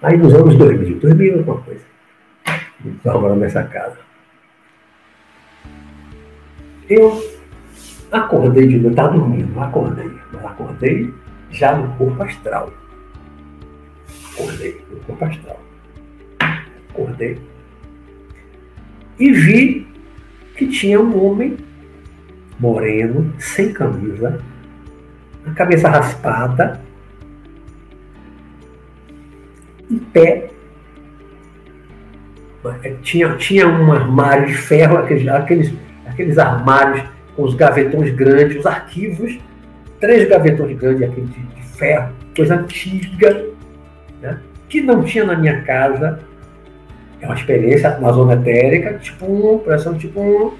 aí nos anos 2000, 2000 alguma coisa, estava morando nessa casa. Eu acordei de noite, estava dormindo, acordei, mas acordei já no corpo astral. Acordei no corpo astral. Acordei. E vi que tinha um homem moreno, sem camisa, a cabeça raspada, em pé. Tinha, tinha um armário de ferro, aqueles, aqueles, aqueles armários com os gavetões grandes, os arquivos, três gavetões grandes, aquele de, de ferro, coisa antiga, né? que não tinha na minha casa. É uma experiência na zona etérica, tipo 1, pressão tipo 1.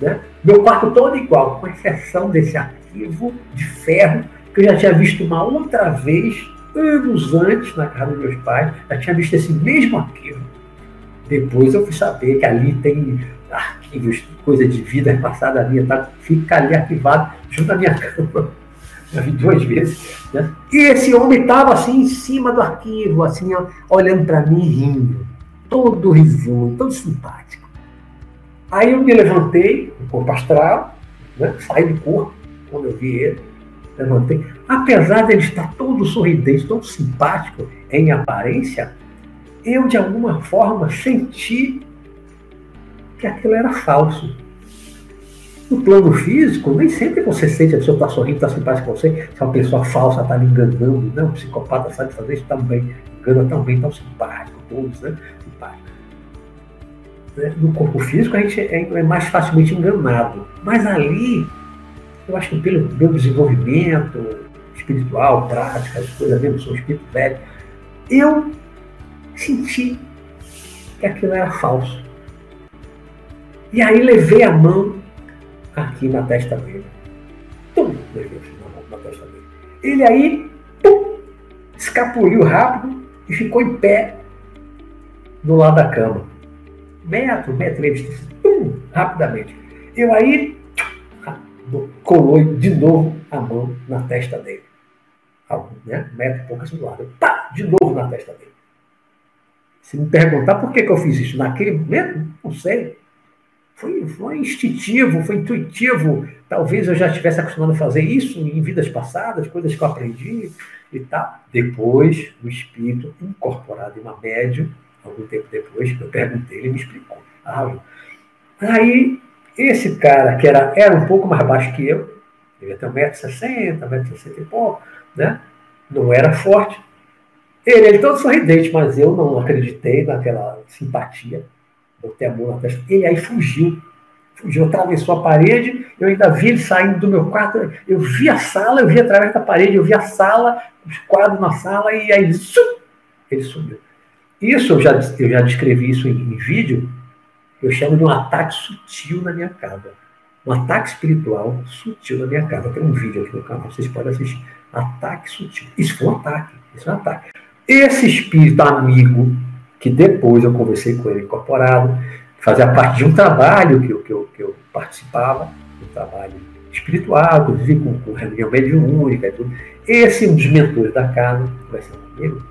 Né? Meu quarto todo igual, com exceção desse arquivo de ferro que eu já tinha visto uma outra vez anos antes, na casa dos meus pais, já tinha visto esse mesmo arquivo. Depois eu fui saber que ali tem arquivos, coisa de vida passada minha, tá? fica ali arquivado junto à minha cama. Já vi duas vezes. Né? E esse homem estava assim em cima do arquivo, assim, ó, olhando para mim rindo. Todo risonho, todo simpático. Aí eu me levantei, o corpo astral, né? saí do corpo, quando eu vi ele levantei. Apesar dele estar todo sorridente, todo simpático em aparência, eu de alguma forma senti que aquilo era falso. No plano físico, nem sempre você sente a pessoa está sorrindo, está simpática com você, se é uma pessoa falsa está me enganando. Não, o psicopata sabe fazer isso também. Engana também, tão simpático, todos, né? Né? No corpo físico, a gente é, é mais facilmente enganado. Mas ali, eu acho que pelo meu desenvolvimento espiritual, prática, as coisas mesmo, sou espírito velho, eu senti que aquilo era falso. E aí levei a mão aqui na testa dele. Tum, levei a mão na testa dele. Ele aí, pum, escapuliu rápido e ficou em pé do lado da cama. Metro, metro, metro, pum, rapidamente. Eu aí colou de novo a mão na testa dele. Né? Um metro e pouco assim do lado. Pá! De novo na testa dele. Se me perguntar por que, que eu fiz isso naquele momento, não sei. Foi, foi instintivo, foi intuitivo. Talvez eu já estivesse acostumado a fazer isso em vidas passadas, coisas que eu aprendi e tal. Depois, o espírito incorporado em uma médium, algum tempo depois, eu perguntei, ele me explicou. Ah, aí esse cara, que era, era um pouco mais baixo que eu, devia ter 1,60m, 1,60m e pouco, né? não era forte. Ele, ele todo sorridente, mas eu não acreditei naquela simpatia, botei a mão na testa. Ele aí fugiu. Fugiu, atravessou a parede, eu ainda vi ele saindo do meu quarto, eu vi a sala, eu vi através da parede, eu vi a sala, os quadros na sala, e aí ele sumiu. Isso eu já, eu já descrevi isso em, em vídeo, eu chamo de um ataque sutil na minha casa. Um ataque espiritual sutil na minha casa. Tem um vídeo aqui no canal, vocês podem assistir. Ataque sutil. Isso foi um ataque. Isso é um ataque. Esse espírito amigo, que depois eu conversei com ele incorporado, fazia parte de um trabalho que eu, que eu, que eu participava, um trabalho espiritual, inclusive com, com reunião mediúnica e tudo. Esse um dos mentores da casa, conversando comigo,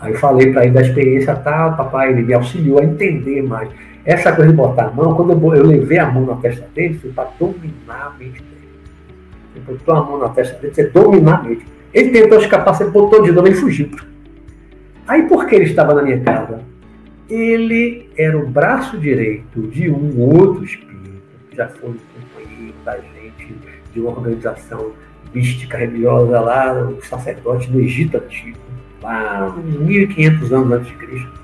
aí falei para ele da experiência tal, papai, ele me auxiliou a entender mais. Essa coisa de botar a mão, quando eu, eu levei a mão na testa dele, foi para dominar a mente dele. Botou a mão na testa dele, você dominar a mente. Ele tentou escapar, você botou de novo, ele fugiu. Aí por que ele estava na minha casa? Ele era o braço direito de um outro espírito, que já foi companheiro da gente, de uma organização mística religiosa lá, o sacerdote do Egito Antigo, lá uns 1500 anos antes de Cristo.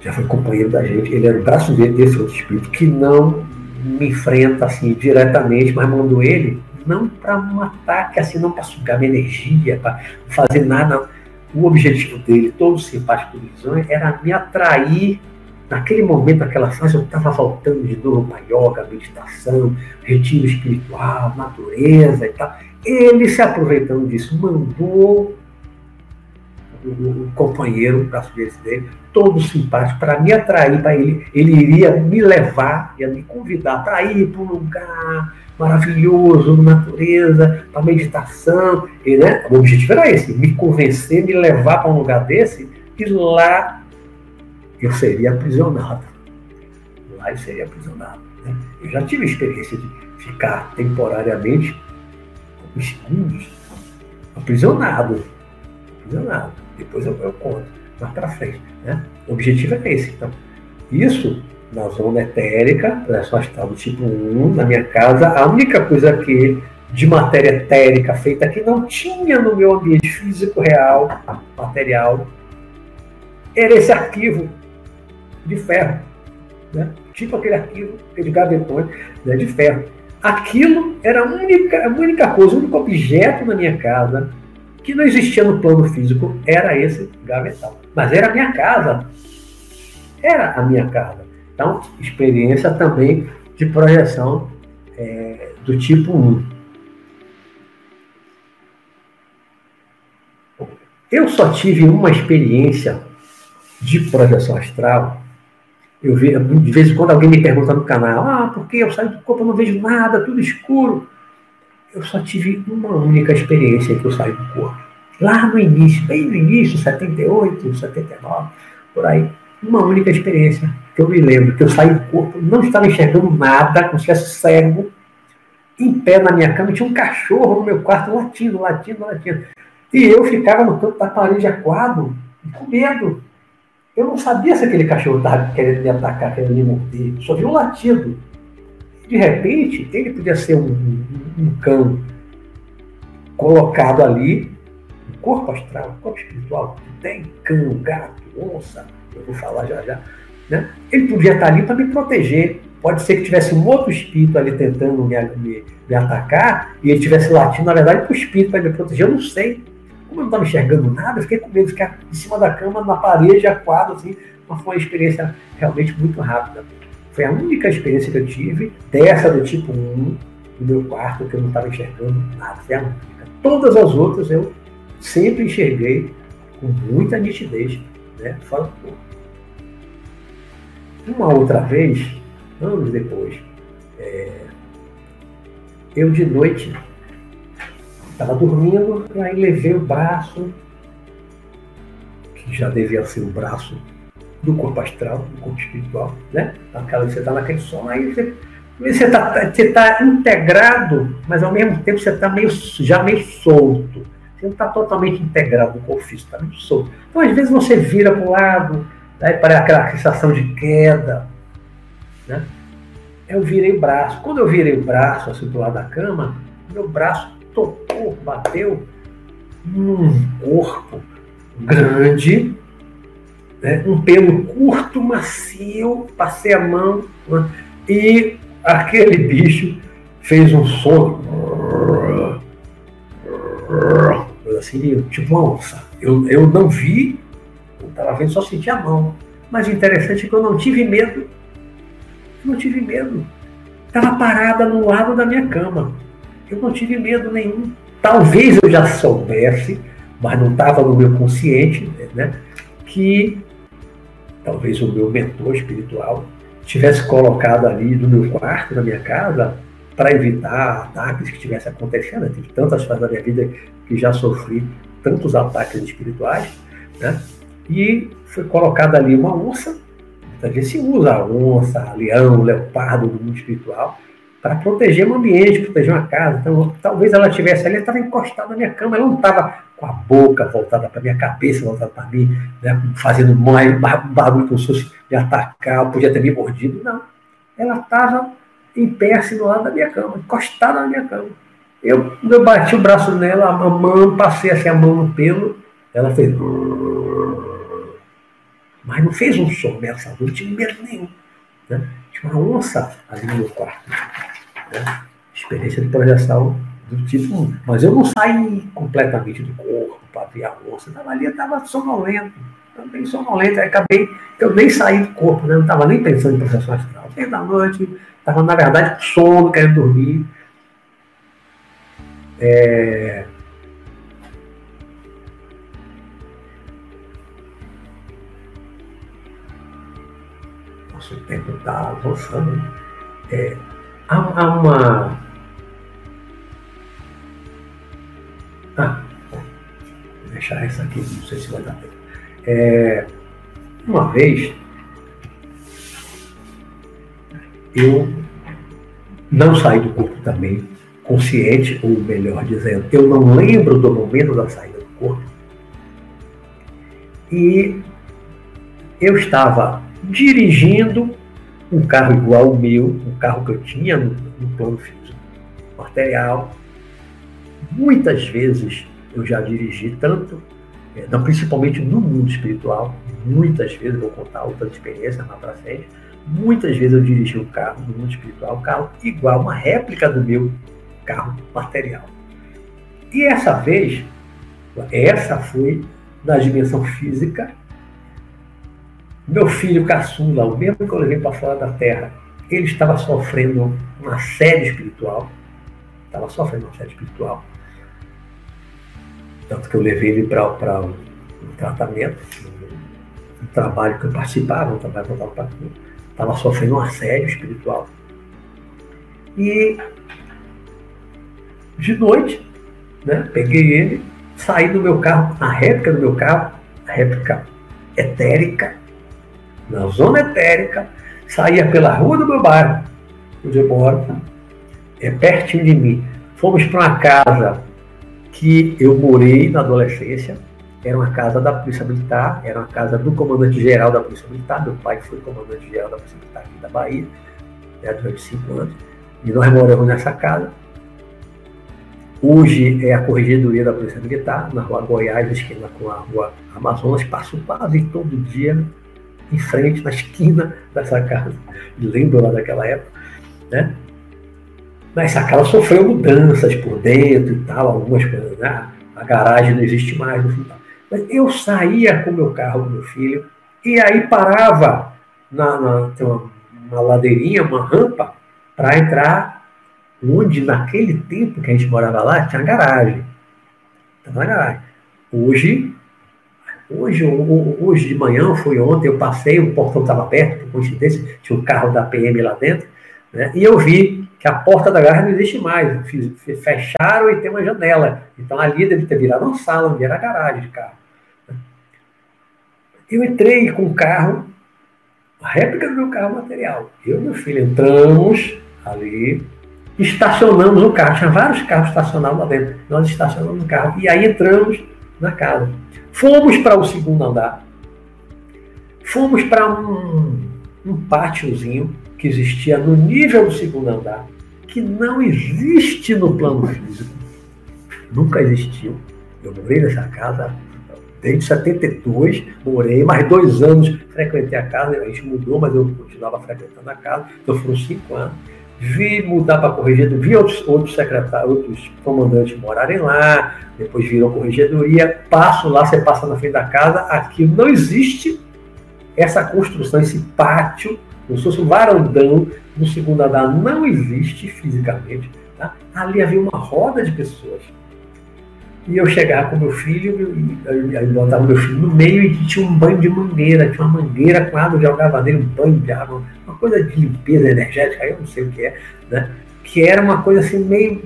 Já foi companheiro da gente, ele era o braço direito desse outro espírito, que não me enfrenta assim diretamente, mas mandou ele não para um ataque, assim, não para sugar minha energia, para fazer nada o objetivo dele, todo simpático visões, era me atrair. Naquele momento, naquela fase, eu estava voltando de novo para yoga, meditação, retiro espiritual, natureza e tal. Ele, se aproveitando disso, mandou o, companheiro, o braço dele, todo simpático, para me atrair para ele. Ele iria me levar, ia me convidar para ir para um lugar maravilhoso, natureza, para meditação. E, né, o objetivo era esse, me convencer, me levar para um lugar desse, e lá eu seria aprisionado. Lá eu seria aprisionado. Né? Eu já tive experiência de ficar temporariamente, segundos, aprisionado. Aprisionado. Depois eu, eu conto, mais para frente. Né? O objetivo é esse. Então, isso na zona etérica, pressão astral do tipo 1, na minha casa, a única coisa que de matéria etérica feita que não tinha no meu ambiente físico real, material, era esse arquivo de ferro. Né? Tipo aquele arquivo, aquele gavetões né, de ferro. Aquilo era a única, a única coisa, o único objeto na minha casa que não existia no plano físico, era esse gavetão. Mas era a minha casa. Era a minha casa. Então, experiência também de projeção é, do tipo 1. Eu só tive uma experiência de projeção astral. Eu vi, de vez em quando alguém me pergunta no canal, ah, porque eu saio do corpo, eu não vejo nada, tudo escuro. Eu só tive uma única experiência que eu saí do corpo. Lá no início, bem no início, 78, 79, por aí uma única experiência que eu me lembro, que eu saí do corpo, não estava enxergando nada, como se fosse cego, em pé na minha cama, tinha um cachorro no meu quarto latindo, latindo, latindo. E eu ficava no canto da parede aquado, com medo. Eu não sabia se aquele cachorro estava querendo me atacar, querendo me morder. Só vi um latido. De repente, ele podia ser um, um, um cão colocado ali, um corpo astral, um corpo espiritual. Tem cão, gato, onça, eu vou falar já já, né? ele podia estar ali para me proteger. Pode ser que tivesse um outro espírito ali tentando me, me, me atacar e ele tivesse latindo, na verdade, para o espírito para me proteger. Eu não sei. Como eu não estava enxergando nada, eu fiquei com medo de ficar em cima da cama, na parede, aquado, assim. Mas foi uma experiência realmente muito rápida. Foi a única experiência que eu tive dessa do tipo 1 no meu quarto, que eu não estava enxergando nada. Foi a única. Todas as outras eu sempre enxerguei com muita nitidez né? Corpo. Uma outra vez, anos depois, é, eu de noite estava dormindo aí levei o braço, que já devia ser o braço do corpo astral, do corpo espiritual, né? Aquela, você está naquele som, aí você você está você tá integrado, mas ao mesmo tempo você está meio, já meio solto. Você não está totalmente integrado no corpo físico, está muito solto. Então, às vezes, você vira para o lado, né, para aquela sensação de queda. Né? Eu virei o braço. Quando eu virei o braço assim para o lado da cama, meu braço tocou, bateu num corpo grande, né, um pelo curto, macio, passei a mão né, e aquele bicho fez um som assim, tipo uma onça. Eu, eu não vi, eu estava vendo, só senti a mão. Mas o interessante é que eu não tive medo. Eu não tive medo. Estava parada no lado da minha cama. Eu não tive medo nenhum. Talvez eu já soubesse, mas não estava no meu consciente, né? Que talvez o meu mentor espiritual tivesse colocado ali no meu quarto, na minha casa, para evitar ataques que estivessem acontecendo. Tive tantas fases da minha vida que já sofri tantos ataques espirituais, né? E foi colocada ali uma onça, muitas vezes se usa a onça, leão, leopardo do mundo espiritual, para proteger o ambiente, proteger uma casa. Então, talvez ela estivesse ali, estava encostada na minha cama, ela não estava com a boca voltada para minha cabeça, voltada para mim, né, fazendo mais barulho como se fosse me atacar, podia ter me mordido. Não. Ela estava em pé, assim, do lado da minha cama, encostada na minha cama. Eu, eu bati o braço nela, a mão, passei assim a mão no pelo, ela fez. Mas não fez um som ameaçador, não tinha medo nenhum. Né? Tinha uma onça ali no meu quarto. Né? Experiência de projeção do tipo. Mas eu não saí completamente do corpo para ver a onça. Estava ali, eu estava sonolento. Também sonolento. Aí acabei, eu nem saí do corpo, né? não estava nem pensando em projeção astral. Seis da noite, estava, na verdade, com sono, querendo dormir. É, nosso tempo está avançando. É, há, há, uma. Ah, vou deixar essa aqui, não sei se vai dar tempo. É, uma vez, eu não saí do corpo também, consciente, ou melhor dizendo, eu não lembro do momento da saída do corpo. E eu estava dirigindo um carro igual ao meu, um carro que eu tinha no, no plano físico, material. Muitas vezes eu já dirigi tanto, é, não, principalmente no mundo espiritual, muitas vezes, vou contar outras experiências mais para frente, muitas vezes eu dirigi um carro no mundo espiritual, um carro igual, uma réplica do meu carro material. E essa vez, essa foi na dimensão física meu filho caçula, o mesmo que eu levei para fora da terra, ele estava sofrendo uma série espiritual. Estava sofrendo uma série espiritual. Tanto que eu levei ele para um tratamento, um trabalho que eu participava, um trabalho que eu estava Estava sofrendo um assédio espiritual. E de noite, né, peguei ele, saí do meu carro, a réplica do meu carro, a réplica etérica, na zona etérica, saía pela rua do meu bairro, onde eu moro, é pertinho de mim. Fomos para uma casa que eu morei na adolescência, era uma casa da Polícia Militar, era uma casa do comandante-geral da Polícia Militar, meu pai foi comandante-geral da Polícia Militar aqui da Bahia, né, durante cinco anos, e nós moramos nessa casa. Hoje é a Corregedoria da Polícia Militar, na rua Goiás, esquina com a rua Amazonas, passo quase todo dia em frente, na esquina dessa casa. Lembro lá daquela época, né? Mas essa casa sofreu mudanças por dentro e tal, algumas coisas, né? A garagem não existe mais no. Mas eu saía com o meu carro, com meu filho, e aí parava na, na tem uma, uma ladeirinha, uma rampa, para entrar onde naquele tempo que a gente morava lá tinha garagem. Na garagem. Hoje Hoje, hoje de manhã, foi ontem, eu passei, o portão estava aberto, por coincidência, tinha um carro da PM lá dentro, né? e eu vi que a porta da garagem não existe mais, fecharam e tem uma janela. Então ali deve ter virado uma sala, onde era a garagem de carro. Eu entrei com o carro, a réplica do meu carro material. Eu e meu filho entramos ali, estacionamos o carro, tinha vários carros estacionados lá dentro. Nós estacionamos o carro e aí entramos na casa. Fomos para o segundo andar. Fomos para um, um pátiozinho que existia no nível do segundo andar, que não existe no plano físico. Nunca existiu. Eu morei nessa casa desde 72, morei mais dois anos, frequentei a casa, a gente mudou, mas eu continuava frequentando a casa, então foram cinco anos vi mudar para a corregedoria, vi outros, outros secretários, outros comandantes morarem lá, depois viram corregedoria, passo lá, você passa na frente da casa, aqui não existe essa construção, esse pátio, como se fosse um varandão no segundo andar, não existe fisicamente. Tá? Ali havia uma roda de pessoas e eu chegava com meu filho, aí botava meu filho no meio e tinha um banho de mangueira, tinha uma mangueira com água, jogava nele um banho de água, uma coisa de limpeza energética, eu não sei o que é, né? que era uma coisa assim meio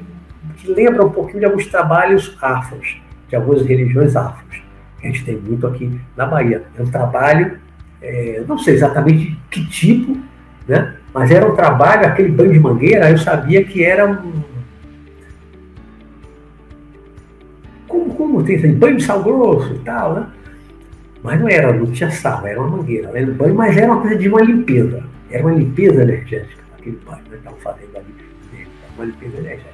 que lembra um pouquinho de alguns trabalhos afros, de algumas religiões afros, a gente tem muito aqui na Bahia. É um trabalho, é, não sei exatamente que tipo, né? mas era um trabalho, aquele banho de mangueira, eu sabia que era um. Tem banho de sal grosso e tal, né? Mas não era, não tinha sal, era uma mangueira, era um banho, mas era uma coisa de uma limpeza. Era uma limpeza energética, aquele banho que estavam fazendo ali, uma limpeza energética.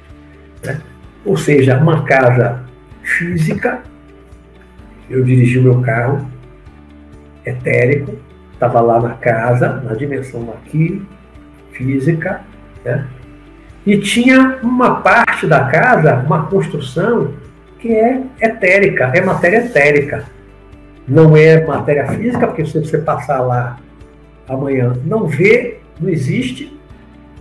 Né? Ou seja, uma casa física, eu dirigi o meu carro, etérico, estava lá na casa, na dimensão aqui, física, né? e tinha uma parte da casa, uma construção, que é etérica, é matéria etérica. Não é matéria física, porque se você passar lá amanhã, não vê, não existe,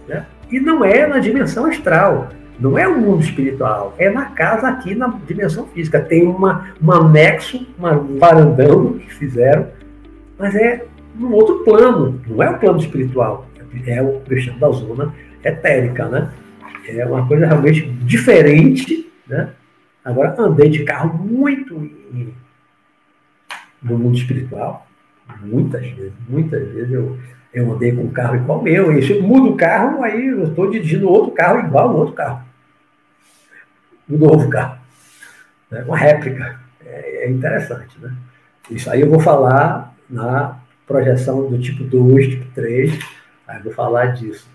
né? e não é na dimensão astral. Não é o mundo espiritual, é na casa aqui na dimensão física. Tem uma, um anexo, uma, um varandão que fizeram, mas é num outro plano, não é o plano espiritual, é o questão da zona etérica, né? É uma coisa realmente diferente, né? Agora, andei de carro muito no mundo espiritual, muitas vezes, muitas vezes eu, eu andei com um carro igual ao meu, e se eu mudo o carro, aí eu estou dirigindo outro carro igual ao outro carro. Um novo carro. Né? Uma réplica. É, é interessante, né? Isso aí eu vou falar na projeção do tipo 2, tipo 3, aí eu vou falar disso.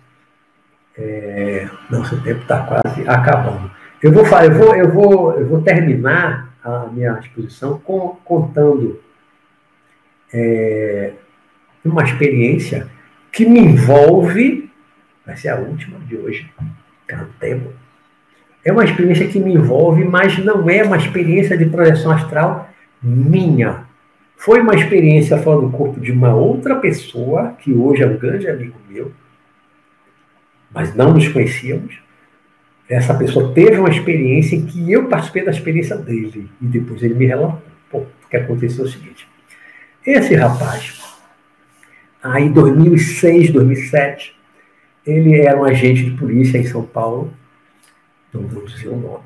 É, nosso tempo está quase acabando. Eu vou, eu, vou, eu, vou, eu vou terminar a minha exposição com, contando é, uma experiência que me envolve, vai ser a última de hoje, tempo. É uma experiência que me envolve, mas não é uma experiência de projeção astral minha. Foi uma experiência fora do corpo de uma outra pessoa, que hoje é um grande amigo meu, mas não nos conhecíamos. Essa pessoa teve uma experiência em que eu participei da experiência dele. E depois ele me relatou. Pô, o que aconteceu é o seguinte. Esse rapaz, aí em 2006, 2007, ele era um agente de polícia em São Paulo, não vou dizer o nome.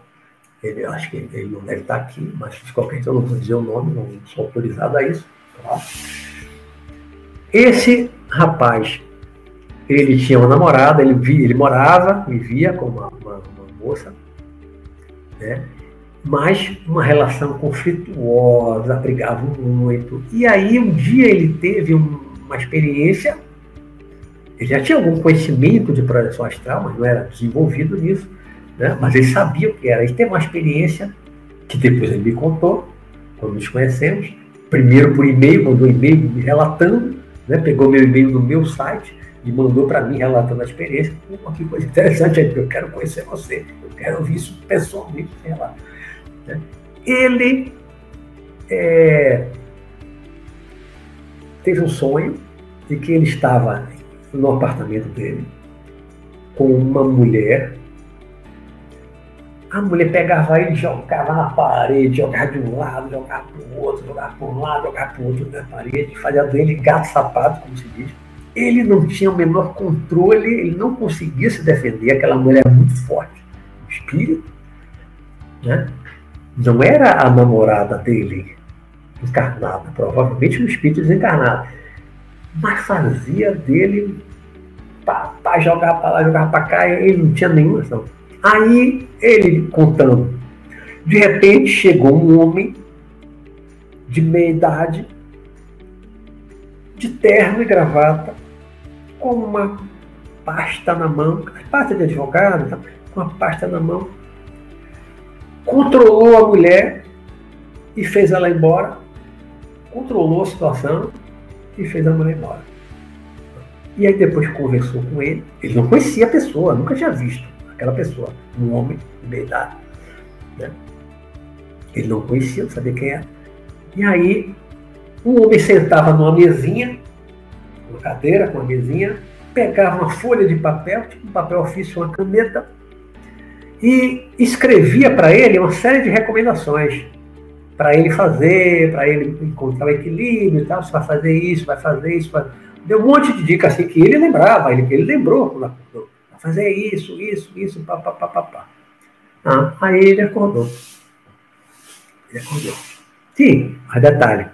Ele, acho que ele não deve estar aqui, mas de qualquer jeito eu não vou dizer o nome, não sou autorizado a isso. Tá? Esse rapaz, ele tinha uma namorada, ele, via, ele morava, vivia com uma, uma, uma moça, né? mas uma relação conflituosa, brigavam muito. E aí um dia ele teve um, uma experiência, ele já tinha algum conhecimento de projeção astral, mas não era desenvolvido nisso, né? mas ele sabia o que era. Ele teve uma experiência que depois ele me contou, quando nos conhecemos, primeiro por e-mail, mandou um e-mail me relatando, né? pegou meu e-mail no meu site e mandou para mim relatando a experiência. Pô, que coisa interessante, eu quero conhecer você, eu quero ouvir isso pessoalmente, sei lá. Né? Ele é, teve um sonho de que ele estava no apartamento dele com uma mulher. A mulher pegava ele, jogava na parede, jogava de um lado, jogava para o outro, jogava para um lado, jogava para o outro na parede, fazia dele gato sapato, como se diz. Ele não tinha o menor controle, ele não conseguia se defender, aquela mulher muito forte, espírito, né? não era a namorada dele encarnada, provavelmente um espírito desencarnado, mas fazia dele pá, jogar para lá, jogar para cá, ele não tinha nenhuma ação. Aí ele contando, de repente chegou um homem de meia idade, de terno e gravata, com uma pasta na mão, pasta de advogado, com uma pasta na mão, controlou a mulher e fez ela embora, controlou a situação e fez a mulher embora. E aí depois conversou com ele, ele não conhecia a pessoa, nunca tinha visto aquela pessoa, um homem de meia idade. Né? Ele não conhecia, não sabia quem era. E aí o homem sentava numa mesinha, uma cadeira com uma mesinha, pegava uma folha de papel, tipo um papel ofício, uma caneta, e escrevia para ele uma série de recomendações para ele fazer, para ele encontrar o equilíbrio e tal, você vai fazer isso, vai fazer isso, vai... deu um monte de dicas assim que ele lembrava, ele, ele lembrou na, fazer isso, isso, isso, papapá. Pá, pá, pá. Ah, aí ele acordou. Ele acordou. Sim, mas detalhe.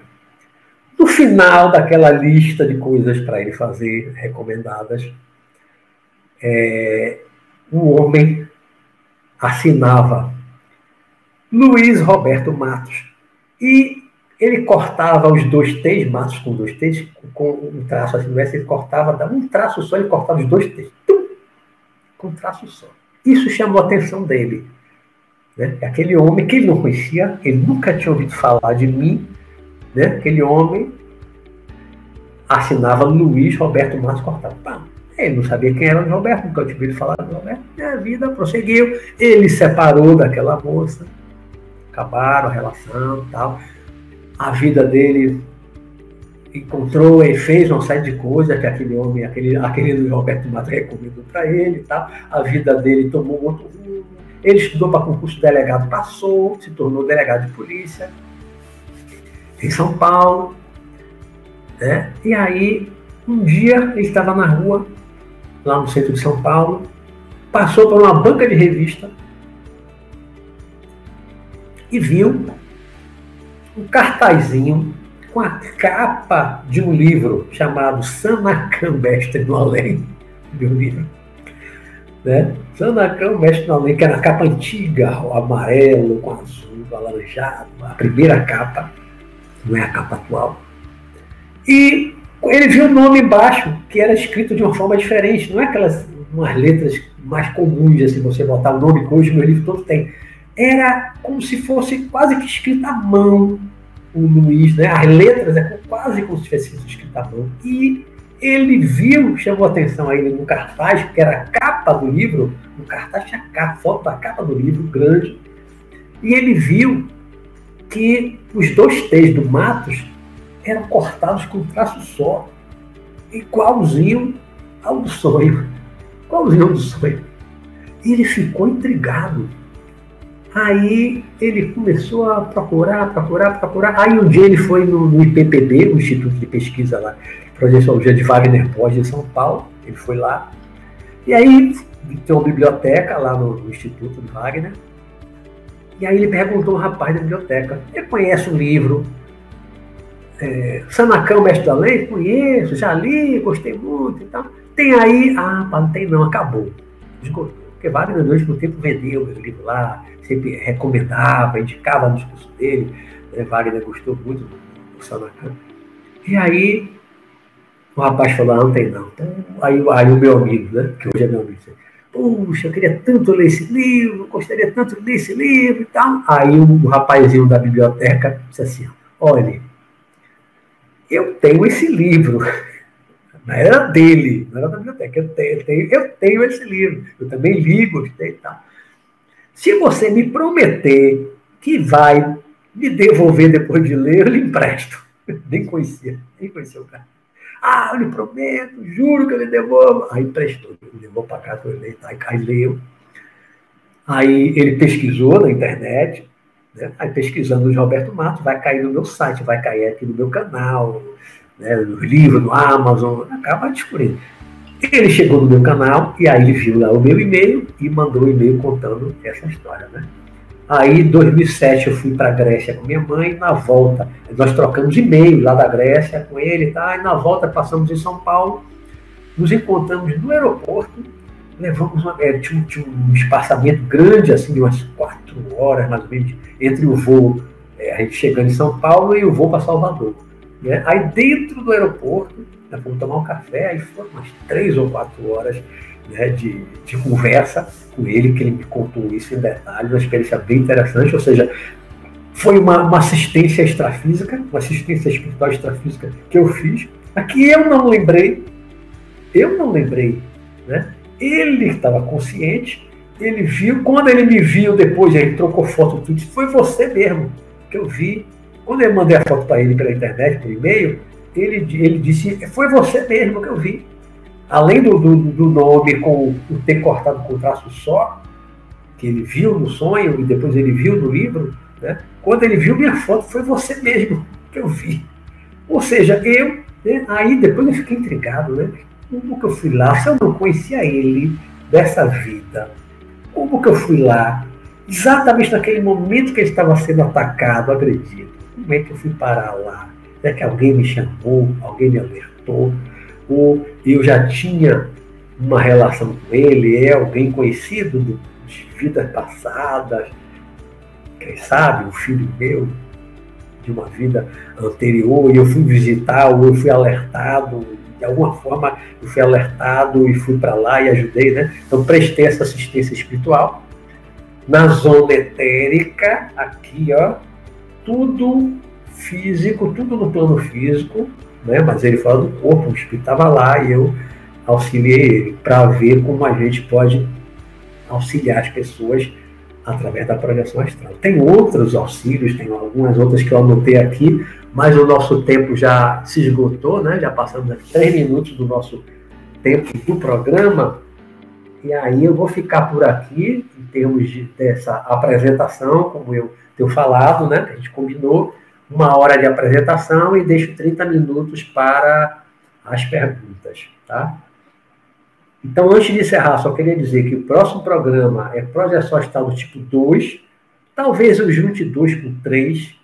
No final daquela lista de coisas para ele fazer, recomendadas, é, o homem assinava Luiz Roberto Matos. E ele cortava os dois T's, Matos com dois T's, com um traço assim, ele cortava, um traço só, ele cortava os dois T's, tum, com um traço só. Isso chamou a atenção dele. Né? Aquele homem que ele não conhecia, ele nunca tinha ouvido falar de mim, né? aquele homem assinava Luiz Roberto Matos Cortado. Pá. Ele não sabia quem era o Roberto, nunca tinha ouvido falar do Roberto. E a vida prosseguiu. Ele separou daquela moça, acabaram a relação e tal. A vida dele encontrou e fez uma série de coisas que aquele homem, aquele, aquele Roberto Matos recomendou para ele tal. A vida dele tomou outro rumo. Ele estudou para concurso de delegado, passou, se tornou delegado de polícia em São Paulo. Né? E aí, um dia, ele estava na rua, lá no centro de São Paulo, passou por uma banca de revista e viu um cartazinho com a capa de um livro chamado Sanacam Mestre no Além, meu livro. Né? Sanacam Mestre no Além, que era a capa antiga, o amarelo com azul, alaranjado, a primeira capa, não é a capa atual. E ele viu o nome embaixo, que era escrito de uma forma diferente, não é aquelas umas letras mais comuns, assim, você botar o nome que hoje meu livro todo tem. Era como se fosse quase que escrito à mão o Luiz, né? As letras é quase como se tivesse sido escrito à mão. E ele viu, chamou atenção a ele no cartaz, que era a capa do livro, no cartaz tinha a foto da capa do livro, grande, e ele viu que os dois T's do Matos eram cortados com um traço só, igualzinho ao do sonho. Igualzinho ao do sonho. E ele ficou intrigado. Aí ele começou a procurar, procurar, procurar. Aí um dia ele foi no, no IPPB, o Instituto de Pesquisa lá, Projeciologia de Wagner Pós, em São Paulo. Ele foi lá. E aí tem uma biblioteca lá no, no Instituto de Wagner. E aí ele perguntou ao rapaz da biblioteca: ele conhece um livro é, Sanacão, Mestre da Lei, conheço, já li, gostei muito e tal. Tem aí, ah, não tem não, acabou. Esgotou. Porque Wagner no último tempo vendeu meu livro lá, sempre recomendava, indicava no discurso dele. Né? Wagner gostou muito do, Sanacão. E aí o rapaz falou, ah, não tem não. Então, aí, aí o meu amigo, né, que hoje é meu amigo, puxa, eu queria tanto ler esse livro, gostaria tanto de ler esse livro e tal. Aí o, rapazinho da biblioteca disse assim, olha, eu tenho esse livro. Não era dele, não era da biblioteca. Eu tenho, eu tenho, eu tenho esse livro. Eu também li, gostei e tal. Se você me prometer que vai me devolver depois de ler, eu lhe empresto. Nem conhecia, nem conhecia o cara. Ah, eu lhe prometo, juro que eu lhe devolvo. Aí emprestou, ele levou para casa, li, tá, aí leu. Aí ele pesquisou na internet, né? Aí pesquisando o Roberto Matos, vai cair no meu site, vai cair aqui no meu canal, né? no livro, no Amazon, acaba descobrindo. Ele chegou no meu canal e aí ele viu lá o meu e-mail e mandou um e-mail contando essa história, né? Aí, em 2007, eu fui para a Grécia com minha mãe. Na volta, nós trocamos e-mail lá da Grécia com ele, tá? E na volta, passamos em São Paulo, nos encontramos no aeroporto levamos uma, é, tinha, tinha, um espaçamento grande, assim, de umas quatro horas mais ou menos, entre o voo, é, a gente chegando em São Paulo e o voo para Salvador. Né? Aí dentro do aeroporto, nós fomos tomar um café, aí foram umas três ou quatro horas né, de, de conversa com ele, que ele me contou isso em detalhes, uma experiência bem interessante, ou seja, foi uma, uma assistência extrafísica, uma assistência espiritual extrafísica que eu fiz, aqui eu não lembrei, eu não lembrei, né? Ele estava consciente, ele viu, quando ele me viu depois, ele trocou foto, tudo, foi você mesmo que eu vi. Quando eu mandei a foto para ele pela internet, por e-mail, ele, ele disse, foi você mesmo que eu vi. Além do, do, do nome com o ter cortado com traço só, que ele viu no sonho e depois ele viu no livro, né? quando ele viu minha foto, foi você mesmo que eu vi. Ou seja, eu, né? aí depois eu fiquei intrigado, né? como que eu fui lá, se eu não conhecia ele, dessa vida. Como que eu fui lá? Exatamente naquele momento que ele estava sendo atacado, agredido. Como é que eu fui parar lá? É que alguém me chamou, alguém me alertou, ou eu já tinha uma relação com ele, é alguém conhecido de vidas passadas, quem sabe, um filho meu, de uma vida anterior, e eu fui visitar, ou eu fui alertado, de alguma forma eu fui alertado e fui para lá e ajudei, né? Então prestei essa assistência espiritual. Na zona etérica, aqui, ó, tudo físico, tudo no plano físico, né? Mas ele fala do corpo, o espírito estava lá e eu auxiliei ele para ver como a gente pode auxiliar as pessoas através da projeção astral. Tem outros auxílios, tem algumas outras que eu anotei aqui, mas o nosso tempo já se esgotou, né? Já passamos aqui três minutos do nosso tempo do programa. E aí eu vou ficar por aqui, em termos de, dessa apresentação, como eu tenho falado, né? A gente combinou uma hora de apresentação e deixo 30 minutos para as perguntas, tá? Então, antes de encerrar, só queria dizer que o próximo programa é projeção astral do tipo 2. Talvez eu junte 2 com 3.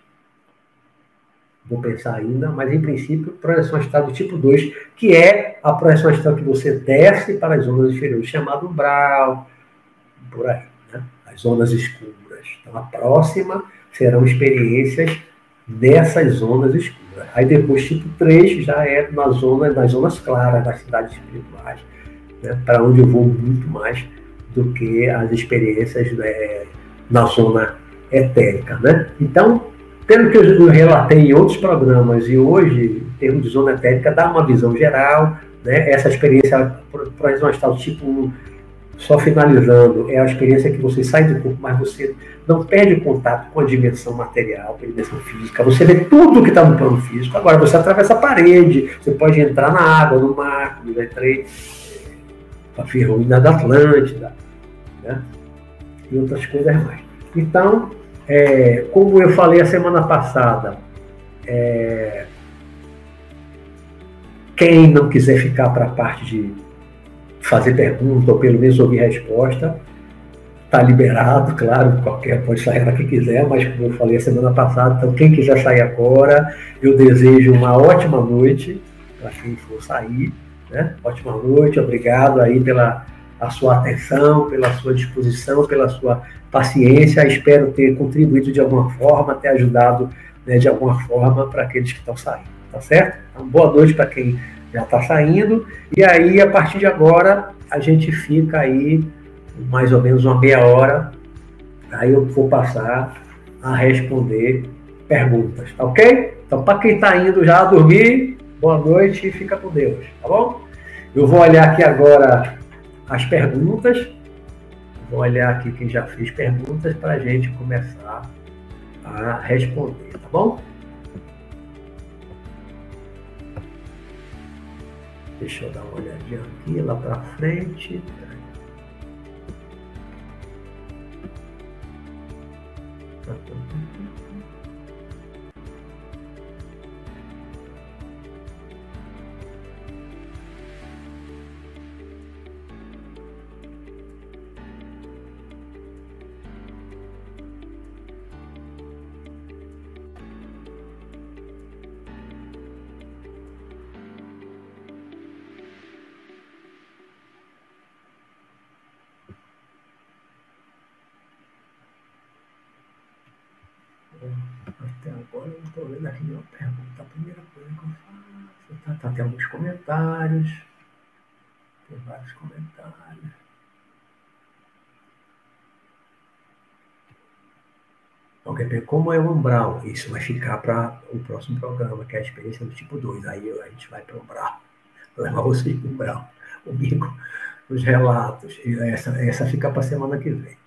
Vou pensar ainda, mas em princípio, projeção astral do tipo 2, que é a projeção astral que você desce para as zonas inferiores, chamado umbral, por aí, né? as zonas escuras. Então, a próxima serão experiências nessas zonas escuras. Aí depois, tipo 3, já é na zona, nas zonas claras, das cidades espirituais né, para onde eu vou muito mais do que as experiências né, na zona etérica. Né? Então, pelo que eu relatei em outros programas e hoje, em termos de zona etérica, dá uma visão geral, né? essa experiência, por exemplo, astral tipo 1, só finalizando, é a experiência que você sai do corpo, mas você não perde contato com a dimensão material, com a dimensão física. Você vê tudo que está no plano físico. Agora, você atravessa a parede, você pode entrar na água, no mar, como eu entrei, a ferrovia da Atlântida, né? e outras coisas mais. Então, é, como eu falei a semana passada, é, quem não quiser ficar para a parte de fazer pergunta ou pelo menos ouvir resposta, está liberado, claro, qualquer pode sair para quem quiser, mas como eu falei a semana passada, então quem quiser sair agora, eu desejo uma ótima noite para quem for sair né? Ótima noite, obrigado aí pela a sua atenção, pela sua disposição, pela sua paciência. Espero ter contribuído de alguma forma, ter ajudado né, de alguma forma para aqueles que estão saindo, tá certo? Então, boa noite para quem já está saindo. E aí, a partir de agora, a gente fica aí mais ou menos uma meia hora. Aí eu vou passar a responder perguntas, tá ok? Então, para quem está indo já dormir, boa noite e fica com Deus, tá bom? Eu vou olhar aqui agora as perguntas. Vou olhar aqui quem já fez perguntas para a gente começar a responder, tá bom? Deixa eu dar uma olhadinha aqui lá para frente. Tá Estou comentários. Tem vários comentários. Como é o umbral? Isso vai ficar para o próximo programa, que é a experiência do tipo 2. Aí a gente vai para o umbral. Levar vocês para o umbral. Comigo, os relatos. Essa, essa fica para a semana que vem.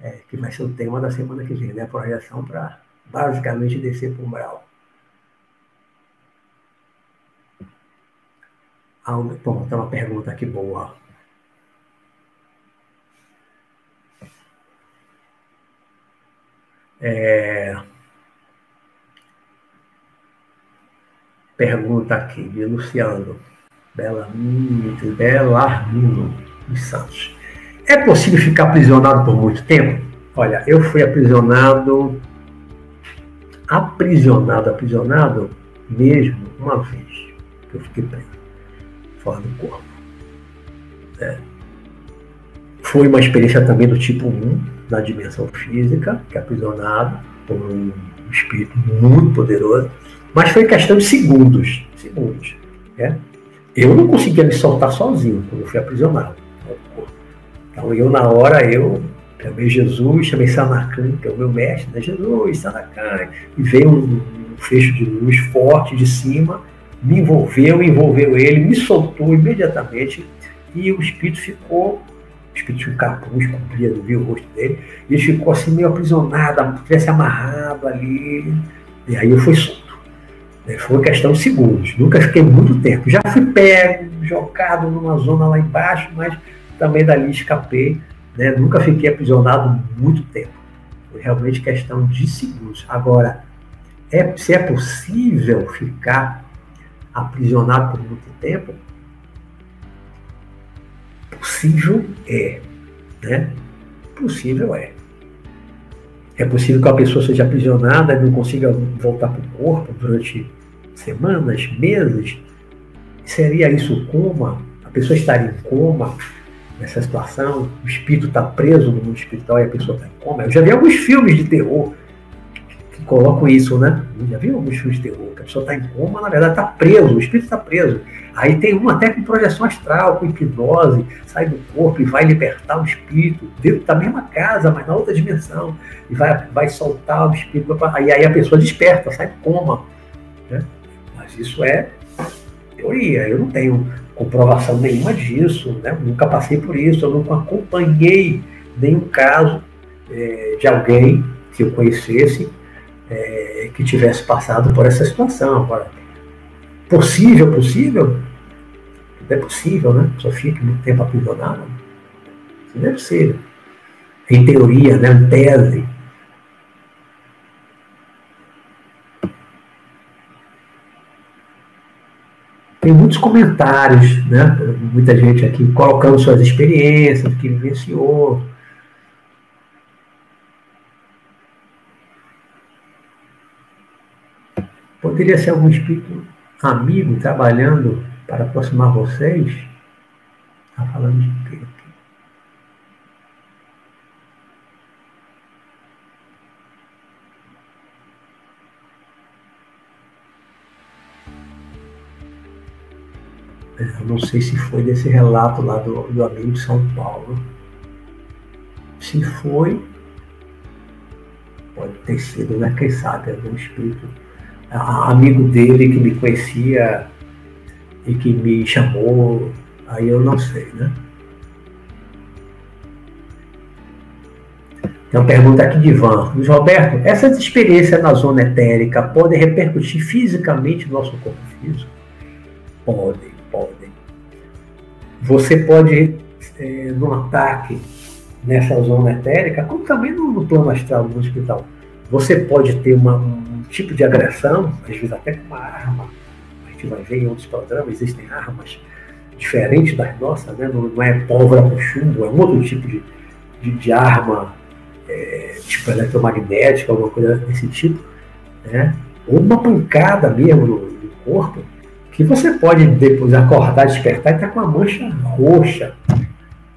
É, que vai ser o tema da semana que vem, né? A projeção para basicamente descer para o umbral. Ah, bom, tem uma pergunta aqui boa. É... Pergunta aqui de Luciano Belarmino, Belarmino dos Santos. É possível ficar aprisionado por muito tempo? Olha, eu fui aprisionado, aprisionado, aprisionado mesmo uma vez que eu fiquei preso, fora do corpo. É. Foi uma experiência também do tipo 1, na dimensão física, que é aprisionado por um espírito muito poderoso, mas foi questão de segundos. Segundos. Né? Eu não conseguia me soltar sozinho quando eu fui aprisionado. Então eu, na hora, eu chamei Jesus, chamei Sanacan, que é o meu mestre, né? Jesus, Sanacan, e veio um, um fecho de luz forte de cima, me envolveu, envolveu ele, me soltou imediatamente e o espírito ficou, o espírito tinha um capuz, cobria, não viu o rosto dele, ele ficou assim meio aprisionado, tivesse amarrado ali, e aí eu fui solto. É, foi questão de segundos, nunca fiquei muito tempo. Já fui pego, jogado numa zona lá embaixo, mas também dali escapei, né? nunca fiquei aprisionado muito tempo. Foi realmente questão de segundos. Agora, é, se é possível ficar aprisionado por muito tempo, possível é, né? Possível é. É possível que a pessoa seja aprisionada e não consiga voltar para o corpo durante semanas, meses. Seria isso coma? A pessoa estaria em coma nessa situação? O espírito está preso no mundo espiritual e a pessoa está em coma? Eu já vi alguns filmes de terror que colocam isso, né? Já vi alguns filmes de terror, que a pessoa está em coma, na verdade está preso, o espírito está preso. Aí tem um até com projeção astral, com hipnose, sai do corpo e vai libertar o espírito, dentro da mesma casa, mas na outra dimensão, e vai, vai soltar o espírito. Aí, aí a pessoa desperta, sai do coma. Né? Mas isso é teoria, eu não tenho comprovação nenhuma disso, né? nunca passei por isso, eu nunca acompanhei nenhum caso é, de alguém que eu conhecesse é, que tivesse passado por essa situação. Agora, possível, possível? Não é possível, né? Só fica muito tempo aprisionado. Isso não é possível. Em teoria, né? em tese. Tem muitos comentários, né? Muita gente aqui colocando suas experiências, que vivenciou. Poderia ser algum espírito amigo trabalhando para aproximar vocês? Está falando de quê? Eu não sei se foi desse relato lá do, do amigo de São Paulo. Se foi, pode ter sido, né? Quem sabe, algum espírito amigo dele que me conhecia e que me chamou, aí eu não sei, né? Tem uma pergunta aqui de Ivan. Luiz Roberto, essas experiências na zona etérica podem repercutir fisicamente no nosso corpo físico? Podem, podem. Você pode, é, no ataque nessa zona etérica, como também no, no plano astral, no hospital, você pode ter uma, um tipo de agressão, às vezes até com uma arma, gente vai ver em outros programas, existem armas diferentes das nossas, né? não, não é pólvora com chumbo, é um outro tipo de, de, de arma, é, tipo eletromagnética, alguma coisa desse tipo, né? ou uma pancada mesmo no, no corpo, que você pode depois acordar, despertar e estar tá com uma mancha roxa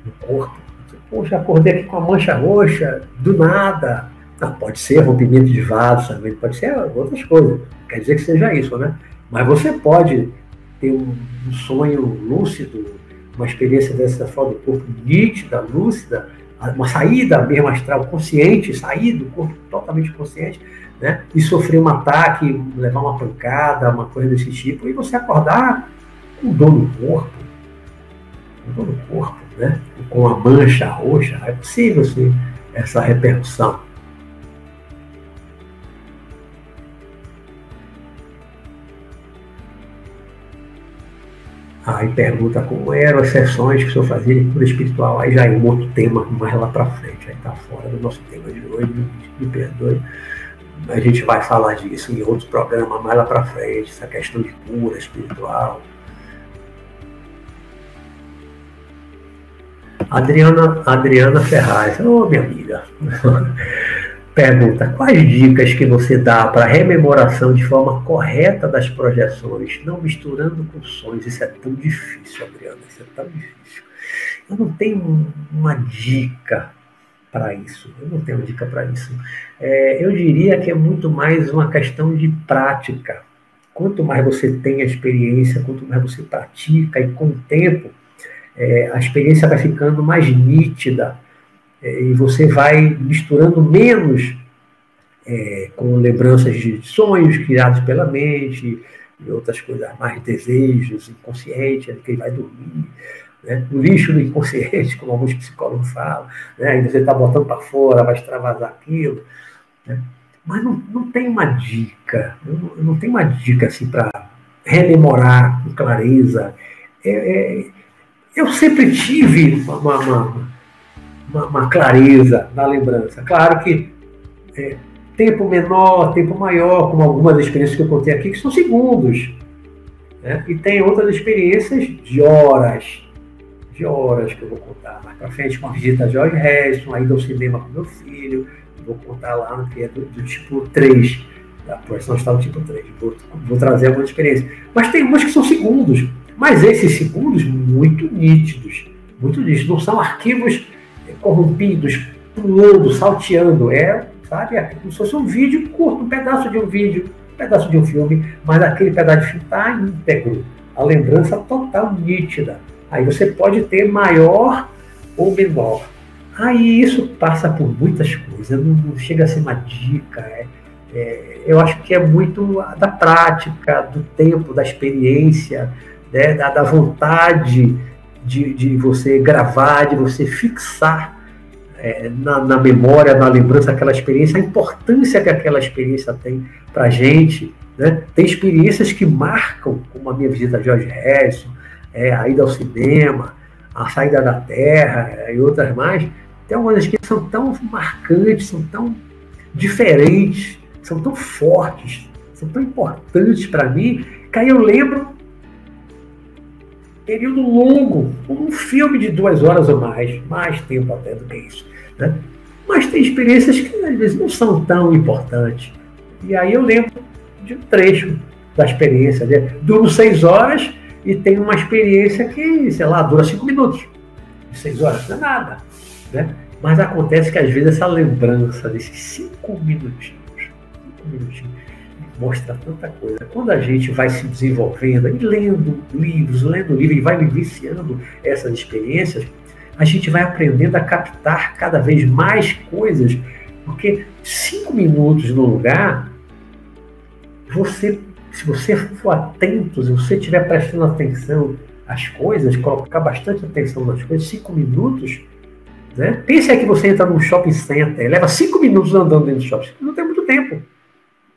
no corpo. Poxa, acordei aqui com uma mancha roxa, do nada. Não, pode ser rompimento de vaso também, pode ser outras coisas. Quer dizer que seja isso, né? Mas você pode ter um, um sonho lúcido, uma experiência dessa fora do corpo nítida, lúcida, uma saída mesmo astral consciente, sair do corpo totalmente consciente, né? E sofrer um ataque, levar uma pancada, uma coisa desse tipo, e você acordar com dor no corpo, com dor no corpo, né? Com a mancha roxa, é possível sim essa repercussão. Aí pergunta como eram as sessões que o senhor fazia de cura espiritual. Aí já é um outro tema mais lá para frente. Aí está fora do nosso tema de hoje, me, perdoe. A gente vai falar disso em outros programas mais lá para frente, essa questão de cura espiritual. Adriana, Adriana Ferraz, ô oh, minha amiga, pergunta: quais dicas que você dá para rememoração de forma correta das projeções, não misturando com sonhos? Isso é tão difícil, Adriana, isso é tão difícil. Eu não tenho uma dica para isso, eu não tenho dica para isso. É, eu diria que é muito mais uma questão de prática. Quanto mais você tem a experiência, quanto mais você pratica, e com o tempo, é, a experiência vai ficando mais nítida e você vai misturando menos é, com lembranças de sonhos criados pela mente e outras coisas mais, desejos inconscientes, que vai dormir. Né? O lixo do inconsciente, como alguns psicólogos falam, né? e você está botando para fora, vai extravasar aquilo. Né? Mas não, não tem uma dica, não, não tem uma dica assim para rememorar com clareza. É, é, eu sempre tive uma, uma, uma, uma, clareza na lembrança. Claro que é, tempo menor, tempo maior, como algumas experiências que eu contei aqui, que são segundos. Né? E tem outras experiências de horas, de horas que eu vou contar mais para frente, uma visita a George Harrison, a ida ao cinema com meu filho, vou contar lá no que é do, do tipo 3, da projeção está no tipo 3, vou, vou trazer alguma experiência. Mas tem umas que são segundos, mas esses segundos muito nítidos, muito nítidos, não são arquivos corrompidos, pulando, salteando, é, sabe, é como se fosse um vídeo curto, um pedaço de um vídeo, um pedaço de um filme, mas aquele pedaço de filme está íntegro, a lembrança total nítida. Aí você pode ter maior ou menor. Aí isso passa por muitas coisas, não, não chega a ser uma dica. É, é, eu acho que é muito da prática, do tempo, da experiência, né, da, da, vontade de, de você gravar, de você fixar é, na, na, memória, na lembrança aquela experiência, a importância que aquela experiência tem para a gente. Né? Tem experiências que marcam, como a minha visita a George Harrison, é, a ida ao cinema, a saída da Terra é, e outras mais, tem algumas que são tão marcantes, são tão diferentes, são tão fortes, são tão importantes para mim, que aí eu lembro período longo, um filme de duas horas ou mais, mais tempo até do que isso. Né? Mas tem experiências que às vezes não são tão importantes. E aí eu lembro de um trecho da experiência. Né? Duro seis horas e tem uma experiência que, sei lá, dura cinco minutos. Seis horas não é nada. Né? Mas acontece que às vezes essa lembrança desses cinco minutinhos, cinco minutinhos, mostra tanta coisa. Quando a gente vai se desenvolvendo e lendo livros, lendo livros e vai vivenciando essas experiências, a gente vai aprendendo a captar cada vez mais coisas, porque cinco minutos no lugar, você, se você for atento, se você estiver prestando atenção às coisas, colocar bastante atenção nas coisas, cinco minutos né? Pense aí que você entra num shopping center, leva cinco minutos andando dentro do shopping, não tem muito tempo.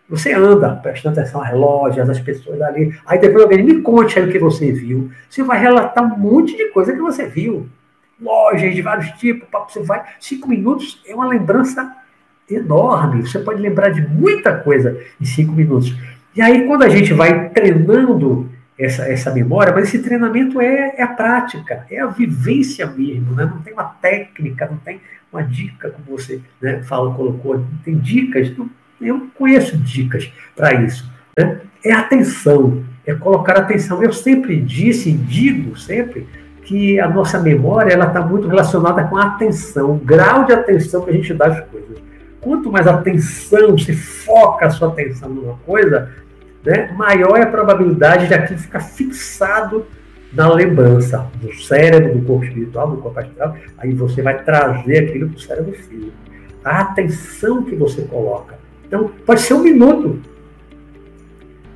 Você anda, prestando atenção a relógios, as pessoas ali. Aí depois alguém me conte aí o que você viu. Você vai relatar um monte de coisa que você viu. Lojas de vários tipos, você vai. Cinco minutos é uma lembrança enorme. Você pode lembrar de muita coisa em cinco minutos. E aí, quando a gente vai treinando essa, essa memória, mas esse treinamento é, é a prática, é a vivência mesmo, né? não tem uma técnica, não tem uma dica, como você né, fala, colocou, não tem dicas, não, eu conheço dicas para isso. Né? É atenção, é colocar atenção. Eu sempre disse e digo sempre que a nossa memória ela está muito relacionada com a atenção, o grau de atenção que a gente dá às coisas. Quanto mais atenção, se foca a sua atenção numa coisa, né, maior é a probabilidade de aquilo ficar fixado na lembrança, do cérebro, do corpo espiritual, do corpo astral, aí você vai trazer aquilo para o cérebro físico. A atenção que você coloca. Então, pode ser um minuto.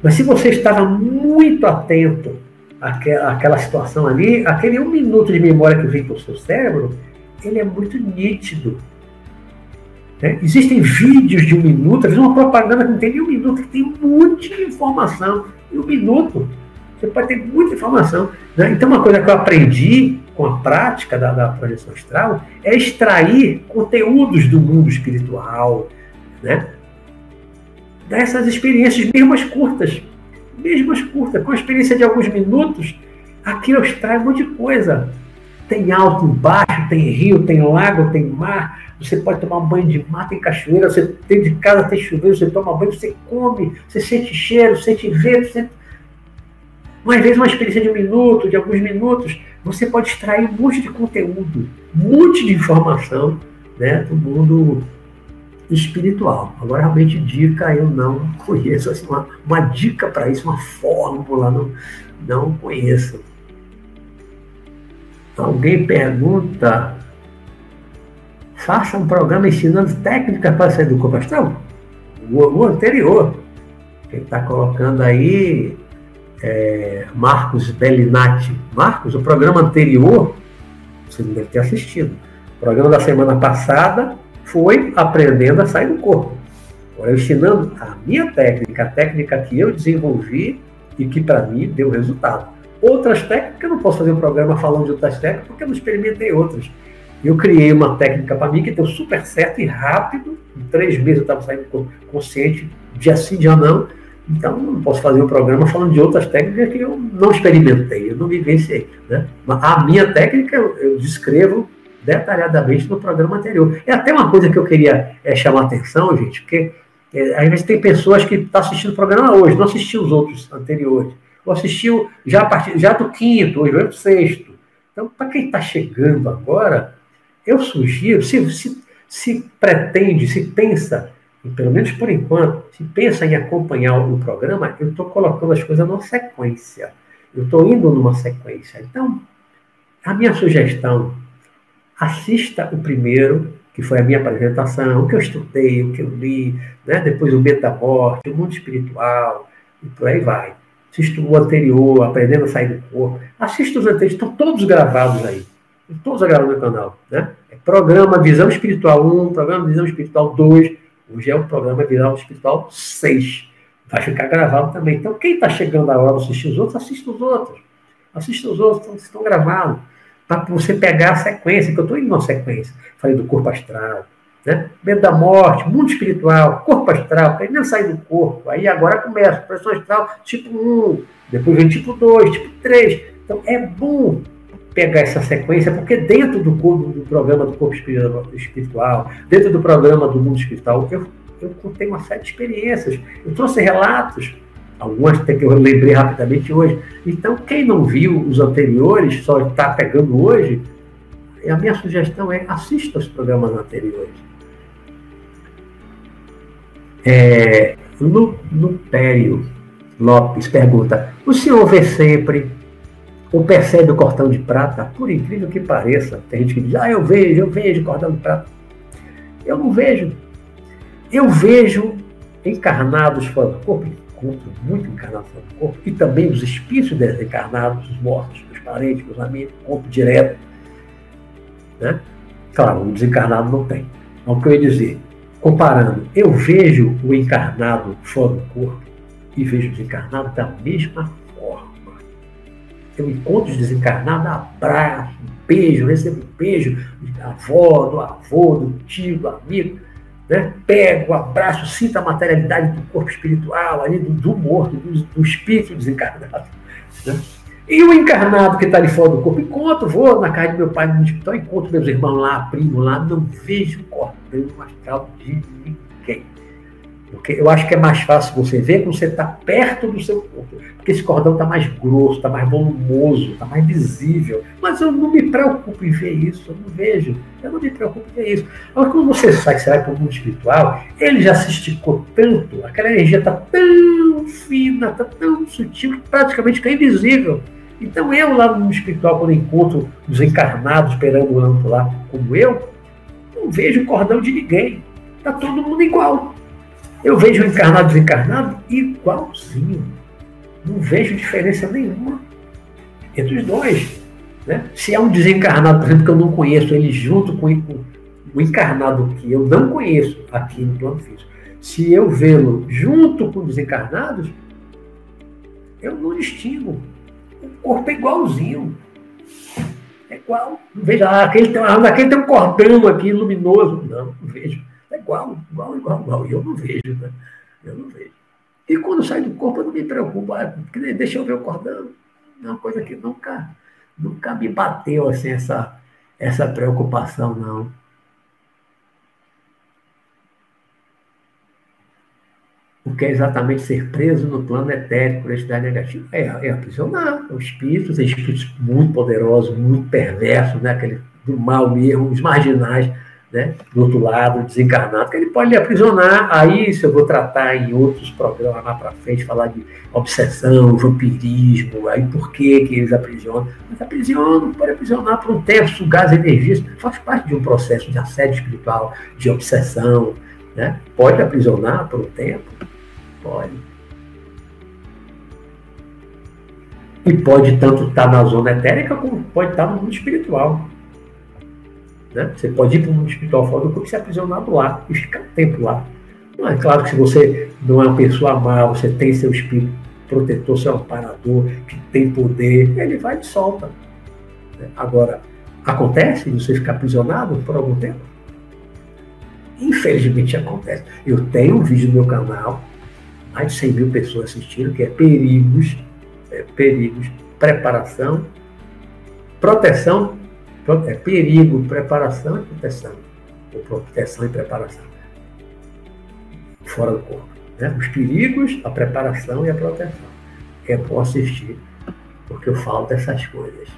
Mas se você estava muito atento àquela situação ali, aquele um minuto de memória que vem para o seu cérebro, ele é muito nítido. Né? Existem vídeos de um minuto, às vezes uma propaganda que não tem nem um minuto, que tem de informação em um minuto. Você pode ter muita informação. Né? Então, uma coisa que eu aprendi com a prática da, da projeção astral é extrair conteúdos do mundo espiritual, né? dessas experiências, mesmo as curtas, mesmo as curtas, com a experiência de alguns minutos, aqui eu extraio um monte de coisa. Tem alto, baixo, tem rio, tem lago, tem mar. Você pode tomar um banho de mar, tem cachoeira. Você tem de casa, tem chuveiro, você toma banho, você come, você sente cheiro, sente vento, sente... Às vezes uma experiência de um minuto, de alguns minutos, você pode extrair um monte de conteúdo, um monte de informação né, do mundo espiritual. Agora, realmente, dica eu não conheço. Assim, uma, uma dica para isso, uma fórmula, não, não conheço. Alguém pergunta: faça um programa ensinando técnicas para sair do astral? O, o anterior. Quem está colocando aí é Marcos Bellinati. Marcos, o programa anterior, você não deve ter assistido. O programa da semana passada foi aprendendo a sair do corpo. Agora, ensinando a minha técnica, a técnica que eu desenvolvi e que para mim deu resultado. Outras técnicas, eu não posso fazer um programa falando de outras técnicas porque eu não experimentei outras. Eu criei uma técnica para mim que deu super certo e rápido. Em três meses eu estava saindo consciente, dia sim, dia não. Então, não posso fazer um programa falando de outras técnicas que eu não experimentei, eu não vivenciei. Né? A minha técnica eu descrevo detalhadamente no programa anterior. É até uma coisa que eu queria é, chamar a atenção, gente, porque é, às vezes tem pessoas que estão tá assistindo o programa hoje, não assistiu os outros anteriores, ou assistiu já, a partir, já do quinto, hoje do sexto. Então, para quem está chegando agora, eu sugiro, se, se, se pretende, se pensa, pelo menos por enquanto, se pensa em acompanhar o programa, eu estou colocando as coisas numa sequência. Eu estou indo numa sequência. Então, a minha sugestão assista o primeiro, que foi a minha apresentação, o que eu estudei, o que eu li, né? depois o medo da morte, o mundo espiritual, e por aí vai. Assista o anterior, aprendendo a sair do corpo. Assista os anteriores, estão todos gravados aí. Todos gravados no canal. Né? É programa Visão Espiritual 1, programa Visão Espiritual 2, hoje é o programa Visão Espiritual 6. Vai ficar gravado também. Então, quem está chegando a hora assistir os outros, assista os outros. Assista os outros, estão, estão gravados para você pegar a sequência, que eu estou indo na sequência. Falei do corpo astral, né? medo da morte, mundo espiritual, corpo astral, primeiro sair do corpo, aí agora começa, pressão astral tipo 1, depois vem tipo 2, tipo 3. Então é bom pegar essa sequência, porque dentro do, do programa do corpo espiritual, dentro do programa do mundo espiritual, eu, eu contei uma série de experiências, eu trouxe relatos algumas até que eu lembrei rapidamente hoje. Então, quem não viu os anteriores, só está pegando hoje, a minha sugestão é assista os programas anteriores. É, Lupério Lopes pergunta: o senhor vê sempre ou percebe o cordão de prata? Por incrível que pareça, tem gente que diz: ah, eu vejo, eu vejo cordão de prata. Eu não vejo. Eu vejo encarnados fora do corpo, encontro muito encarnação do corpo, e também os espíritos desencarnados, os mortos, os parentes, os amigos, corpo direto. Né? Claro, o desencarnado não tem. Então, o que eu ia dizer? Comparando, eu vejo o encarnado fora do corpo e vejo o desencarnado da mesma forma. Eu encontro os desencarnados, abraço, beijo, recebo um beijo da avó, do avô, do tio, do amigo né? Pego, abraço, sinto a materialidade do corpo espiritual, ali do, do morto, do, do, espírito desencarnado. Né? E o encarnado que está ali fora do corpo, encontro, vou na casa do meu pai no hospital, encontro meus irmãos lá, primo lá, não vejo cordão astral de ninguém. Porque eu acho que é mais fácil você ver quando você está perto do seu corpo. Porque esse cordão está mais grosso, está mais volumoso, está mais visível. Mas eu não me preocupo em ver isso, eu não vejo. Eu não me preocupo em ver isso. Agora, quando você sai, você vai para o mundo espiritual, ele já se esticou tanto, aquela energia está tão fina, está tão sutil, que praticamente fica invisível. Então, eu lá no mundo espiritual, quando encontro os encarnados perambulando lá, como eu, não vejo cordão de ninguém. Está todo mundo igual. Eu vejo encarnado e desencarnado igualzinho. Não vejo diferença nenhuma entre os dois. Né? Se é um desencarnado, por exemplo, que eu não conheço, ele junto com o encarnado que eu não conheço aqui no plano físico, se eu vê-lo junto com os desencarnados, eu não distingo. O corpo é igualzinho. É igual. Não vejo, ah, aquele tem, aquele tem um cordão aqui luminoso. Não, não vejo. É igual, igual, igual, igual. E eu não vejo, né? Eu não vejo. E quando sai do corpo, eu não me preocupo. Ah, deixa eu ver o cordão. É uma coisa que nunca, Nunca me bateu assim essa, essa preocupação, não. O que é exatamente ser preso no plano etérico por entidade negativa? É, é aprisionar. O espírito, tem espíritos muito poderosos, muito perversos, né? Aquele do mal mesmo, os marginais, né? do outro lado, desencarnado, que ele pode lhe aprisionar. Aí, isso eu vou tratar em outros programas lá para frente, falar de obsessão, vampirismo, aí por que, que eles aprisionam. Mas aprisionam, pode aprisionar por um tempo, sugar as energias, faz parte de um processo de assédio espiritual, de obsessão. Né? Pode aprisionar por um tempo, Pode. E pode tanto estar na zona etérica como pode estar no mundo espiritual. Né? Você pode ir para o mundo espiritual fora do corpo e ser aprisionado lá e ficar um tempo lá. Mas é claro que se você não é uma pessoa má, você tem seu espírito protetor, seu amparador, que tem poder, ele vai e solta. Né? Agora, acontece de você ficar aprisionado por algum tempo? Infelizmente acontece. Eu tenho um vídeo no meu canal mais de 100 mil pessoas assistindo, que é perigos, é, perigos, preparação, proteção, é perigo, preparação e proteção. Ou proteção e preparação. Fora do corpo. Né? Os perigos, a preparação e a proteção. É bom assistir, porque eu falo dessas coisas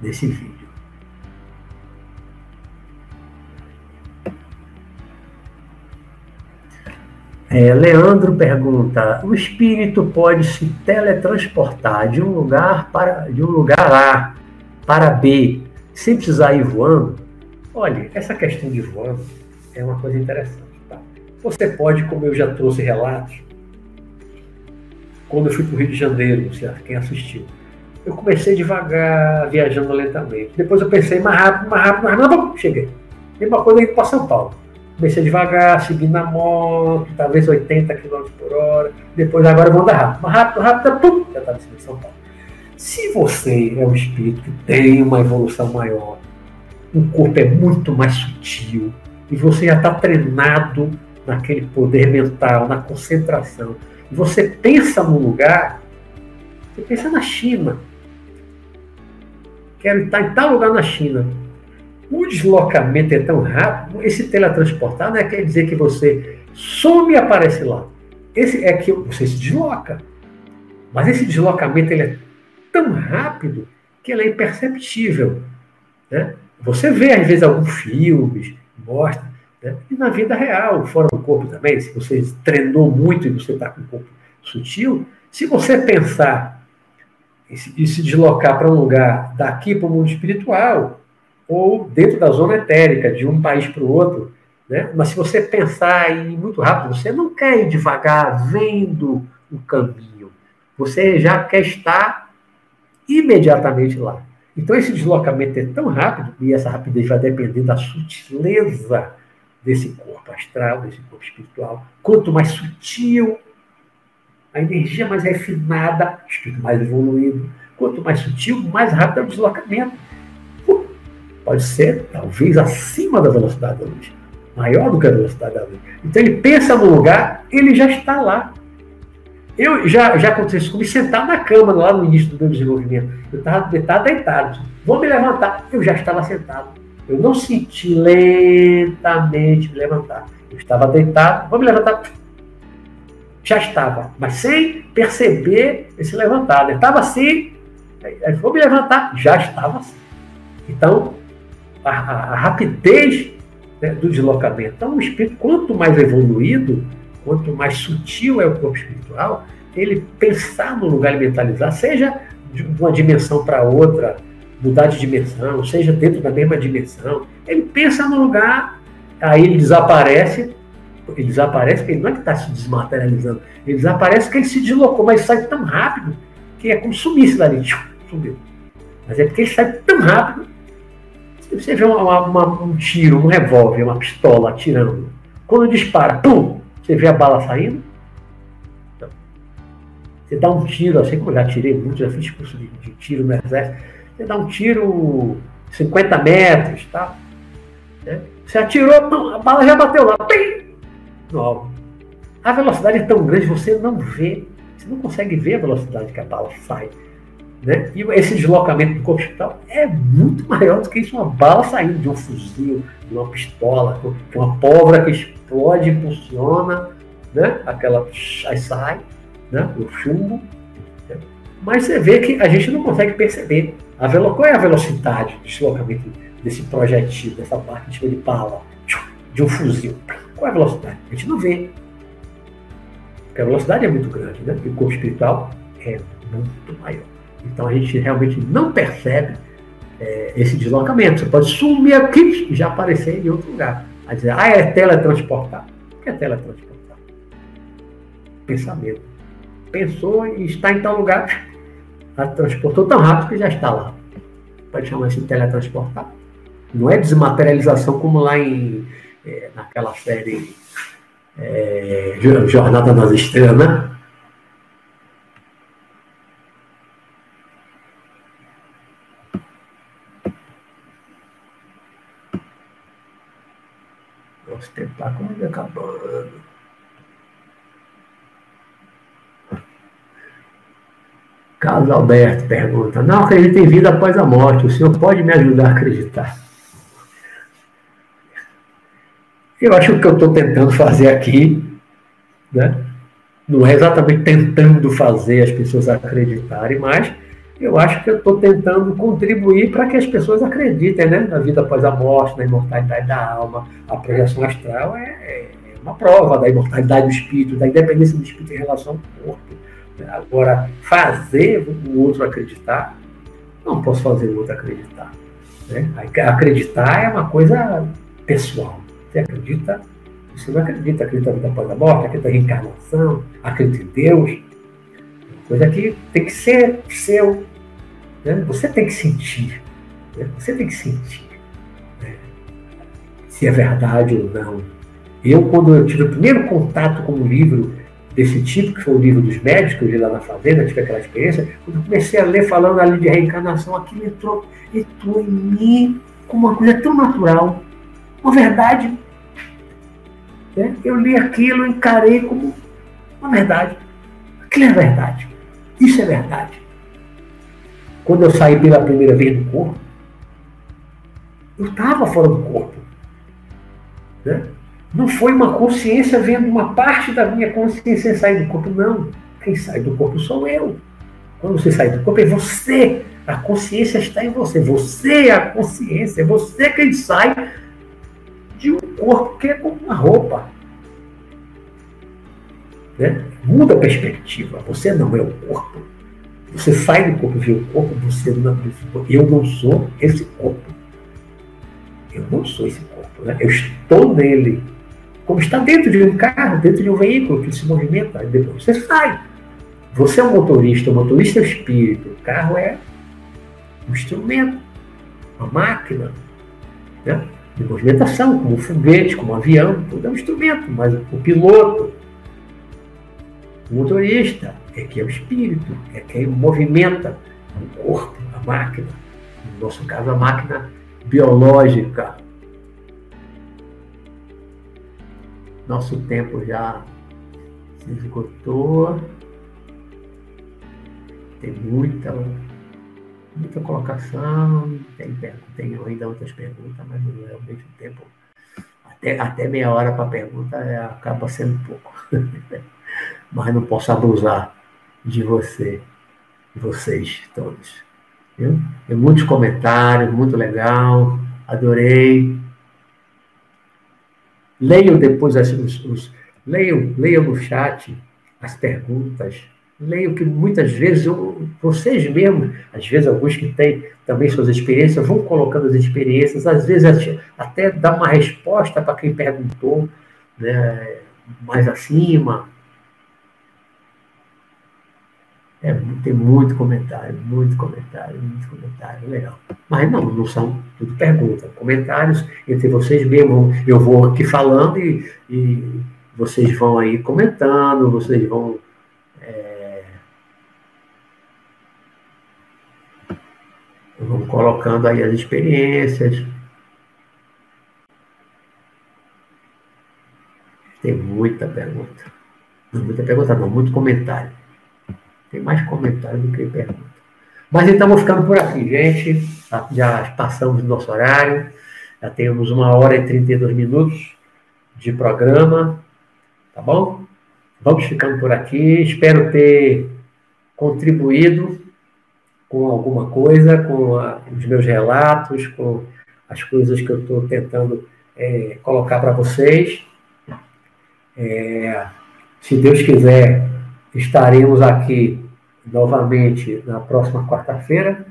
nesse vídeo. É, Leandro pergunta: o espírito pode se teletransportar de um lugar para de um lugar A para B sem precisar ir voando? Olha, essa questão de voando é uma coisa interessante. Tá? Você pode, como eu já trouxe relatos, quando eu fui para o Rio de Janeiro, quem assistiu, eu comecei devagar, viajando lentamente. Depois eu pensei mais rápido, mais rápido, mais rápido, cheguei. Mesma coisa indo para São Paulo. Comecei devagar, seguindo na moto, talvez 80 km por hora. Depois, agora eu vou andar rápido. Mais rápido, rápido, pum, já estava em São Paulo. Se você é um espírito que tem uma evolução maior, o corpo é muito mais sutil, e você já está treinado naquele poder mental, na concentração, e você pensa num lugar, você pensa na China. Quero estar em tal lugar na China o deslocamento é tão rápido, esse teletransportar não é quer dizer que você some e aparece lá. Esse é que você se desloca. Mas esse deslocamento ele é tão rápido que ele é imperceptível. Né? Você vê, às vezes, alguns filmes, mostra, né? e na vida real, fora do corpo também, se você treinou muito e você está com o corpo sutil, se você pensar e se deslocar para um lugar daqui para o mundo espiritual, ou dentro da zona etérica, de um país para o outro. Né? Mas se você pensar em muito rápido, você não quer ir devagar vendo o caminho. Você já quer estar imediatamente lá. Então esse deslocamento é tão rápido, e essa rapidez vai depender da sutileza desse corpo astral, desse corpo espiritual. Quanto mais sutil, a energia mais refinada, espírito mais evoluído. Quanto mais sutil, mais rápido é o deslocamento pode ser talvez acima da velocidade da luz, maior do que a velocidade da luz. Então ele pensa no lugar, ele já está lá. Eu já, já aconteceu isso comigo, sentar na cama lá no início do meu desenvolvimento. Eu estava deitado, vou me levantar, eu já estava sentado. Eu não senti lentamente me levantar. Eu estava deitado, vou me levantar. Já estava, mas sem perceber esse levantar. Eu estava assim, vou me levantar, já estava assim. Então, a, a, a rapidez né, do deslocamento. Então, o espírito, quanto mais evoluído, quanto mais sutil é o corpo espiritual, ele pensar no lugar e mentalizar, seja de uma dimensão para outra, mudar de dimensão, seja dentro da mesma dimensão, ele pensa no lugar, aí ele desaparece, ele desaparece, porque ele não é que está se desmaterializando, ele desaparece porque ele se deslocou, mas sai tão rápido que é como sumisse dali, sumiu. Mas é porque ele sai tão rápido você vê uma, uma, um tiro, um revólver, uma pistola atirando. Quando dispara, pum, você vê a bala saindo. Então, você dá um tiro, assim como eu já tirei muito, já fiz curso de, de tiro no exército. Você dá um tiro 50 metros, tá? Né? Você atirou, a bala já bateu lá, pim, no alvo. A velocidade é tão grande, você não vê, você não consegue ver a velocidade que a bala sai. Né? E esse deslocamento do corpo hospital é muito maior do que isso, uma bala saindo de um fuzil, de uma pistola, de uma pólvora que explode, funciona, né? aquela aí sai, né? o chumbo. Né? Mas você vê que a gente não consegue perceber. A velo... Qual é a velocidade do deslocamento desse projetil, dessa parte de bala, de um fuzil? Qual é a velocidade? A gente não vê. Porque a velocidade é muito grande, né? E o corpo espiritual é muito maior. Então a gente realmente não percebe é, esse deslocamento. Você pode sumir aqui e já aparecer em outro lugar. A dizer, ah, é teletransportar. O que é teletransportar? Pensamento. Pensou e está em tal lugar, transportou tão rápido que já está lá. Pode chamar isso de teletransportar. Não é desmaterialização como lá em, é, naquela série é, Jornada nas Estrelas, né? Nosso tempo está quase acabando. Carlos Alberto pergunta: Não acredito em vida após a morte. O senhor pode me ajudar a acreditar? Eu acho que o que eu estou tentando fazer aqui, né, não é exatamente tentando fazer as pessoas acreditarem, mas eu acho que eu estou tentando contribuir para que as pessoas acreditem né, na vida após a morte, na imortalidade da alma. A projeção astral é, é uma prova da imortalidade do espírito, da independência do espírito em relação ao corpo. Agora, fazer o outro acreditar, não posso fazer o outro acreditar. Né? Acreditar é uma coisa pessoal. Você acredita, você não acredita, acredita na vida após a morte, acredita em reencarnação, acredita em Deus. Coisa que tem que ser seu. Né? Você tem que sentir. Né? Você tem que sentir né? se é verdade ou não. Eu, quando eu tive o primeiro contato com um livro desse tipo, que foi o livro dos médicos, eu li lá na fazenda, tive aquela experiência, quando eu comecei a ler falando ali de reencarnação, aquilo entrou, entrou em mim como uma coisa tão natural, uma verdade. Né? Eu li aquilo, encarei como uma verdade. Aquilo é verdade. Isso é verdade. Quando eu saí pela primeira vez do corpo, eu estava fora do corpo. Né? Não foi uma consciência vendo uma parte da minha consciência sair do corpo, não. Quem sai do corpo sou eu. Quando você sai do corpo, é você. A consciência está em você. Você é a consciência. É você quem sai de um corpo que é como uma roupa. Né? Muda a perspectiva. Você não é o corpo. Você sai do corpo vê o corpo, você não Eu não sou esse corpo. Eu não sou esse corpo. Né? Eu estou nele como está dentro de um carro, dentro de um veículo que se movimenta, depois você sai. Você é um motorista, o motorista é o espírito, o carro é um instrumento, uma máquina né? de movimentação, como um foguete, como um avião, tudo é um instrumento, mas o piloto, o motorista, é que é o espírito, é quem movimenta o corpo, a máquina. No nosso caso, a máquina biológica, Nosso tempo já se esgotou. Tem muita, muita colocação, tem, tem ainda outras perguntas, mas realmente o tempo, até, até meia hora para pergunta é, acaba sendo pouco. mas não posso abusar de você, vocês todos. Viu? Muitos comentários, muito legal, adorei. Leiam depois as, os, os, leiam, leiam no chat as perguntas. Leiam que muitas vezes eu, vocês mesmos, às vezes alguns que têm também suas experiências, vão colocando as experiências, às vezes até dá uma resposta para quem perguntou né, mais acima, é, tem muito comentário, muito comentário, muito comentário, legal. Mas não, não são tudo perguntas, comentários entre vocês mesmos. Eu vou aqui falando e, e vocês vão aí comentando, vocês vão. É, vão colocando aí as experiências. Tem muita pergunta. Não, muita pergunta não, muito comentário. Tem mais comentário do que pergunta. Mas então vou ficando por aqui, gente. Já passamos do nosso horário. Já temos uma hora e 32 minutos de programa. Tá bom? Vamos ficando por aqui. Espero ter contribuído com alguma coisa, com a, os meus relatos, com as coisas que eu estou tentando é, colocar para vocês. É, se Deus quiser, estaremos aqui novamente na próxima quarta-feira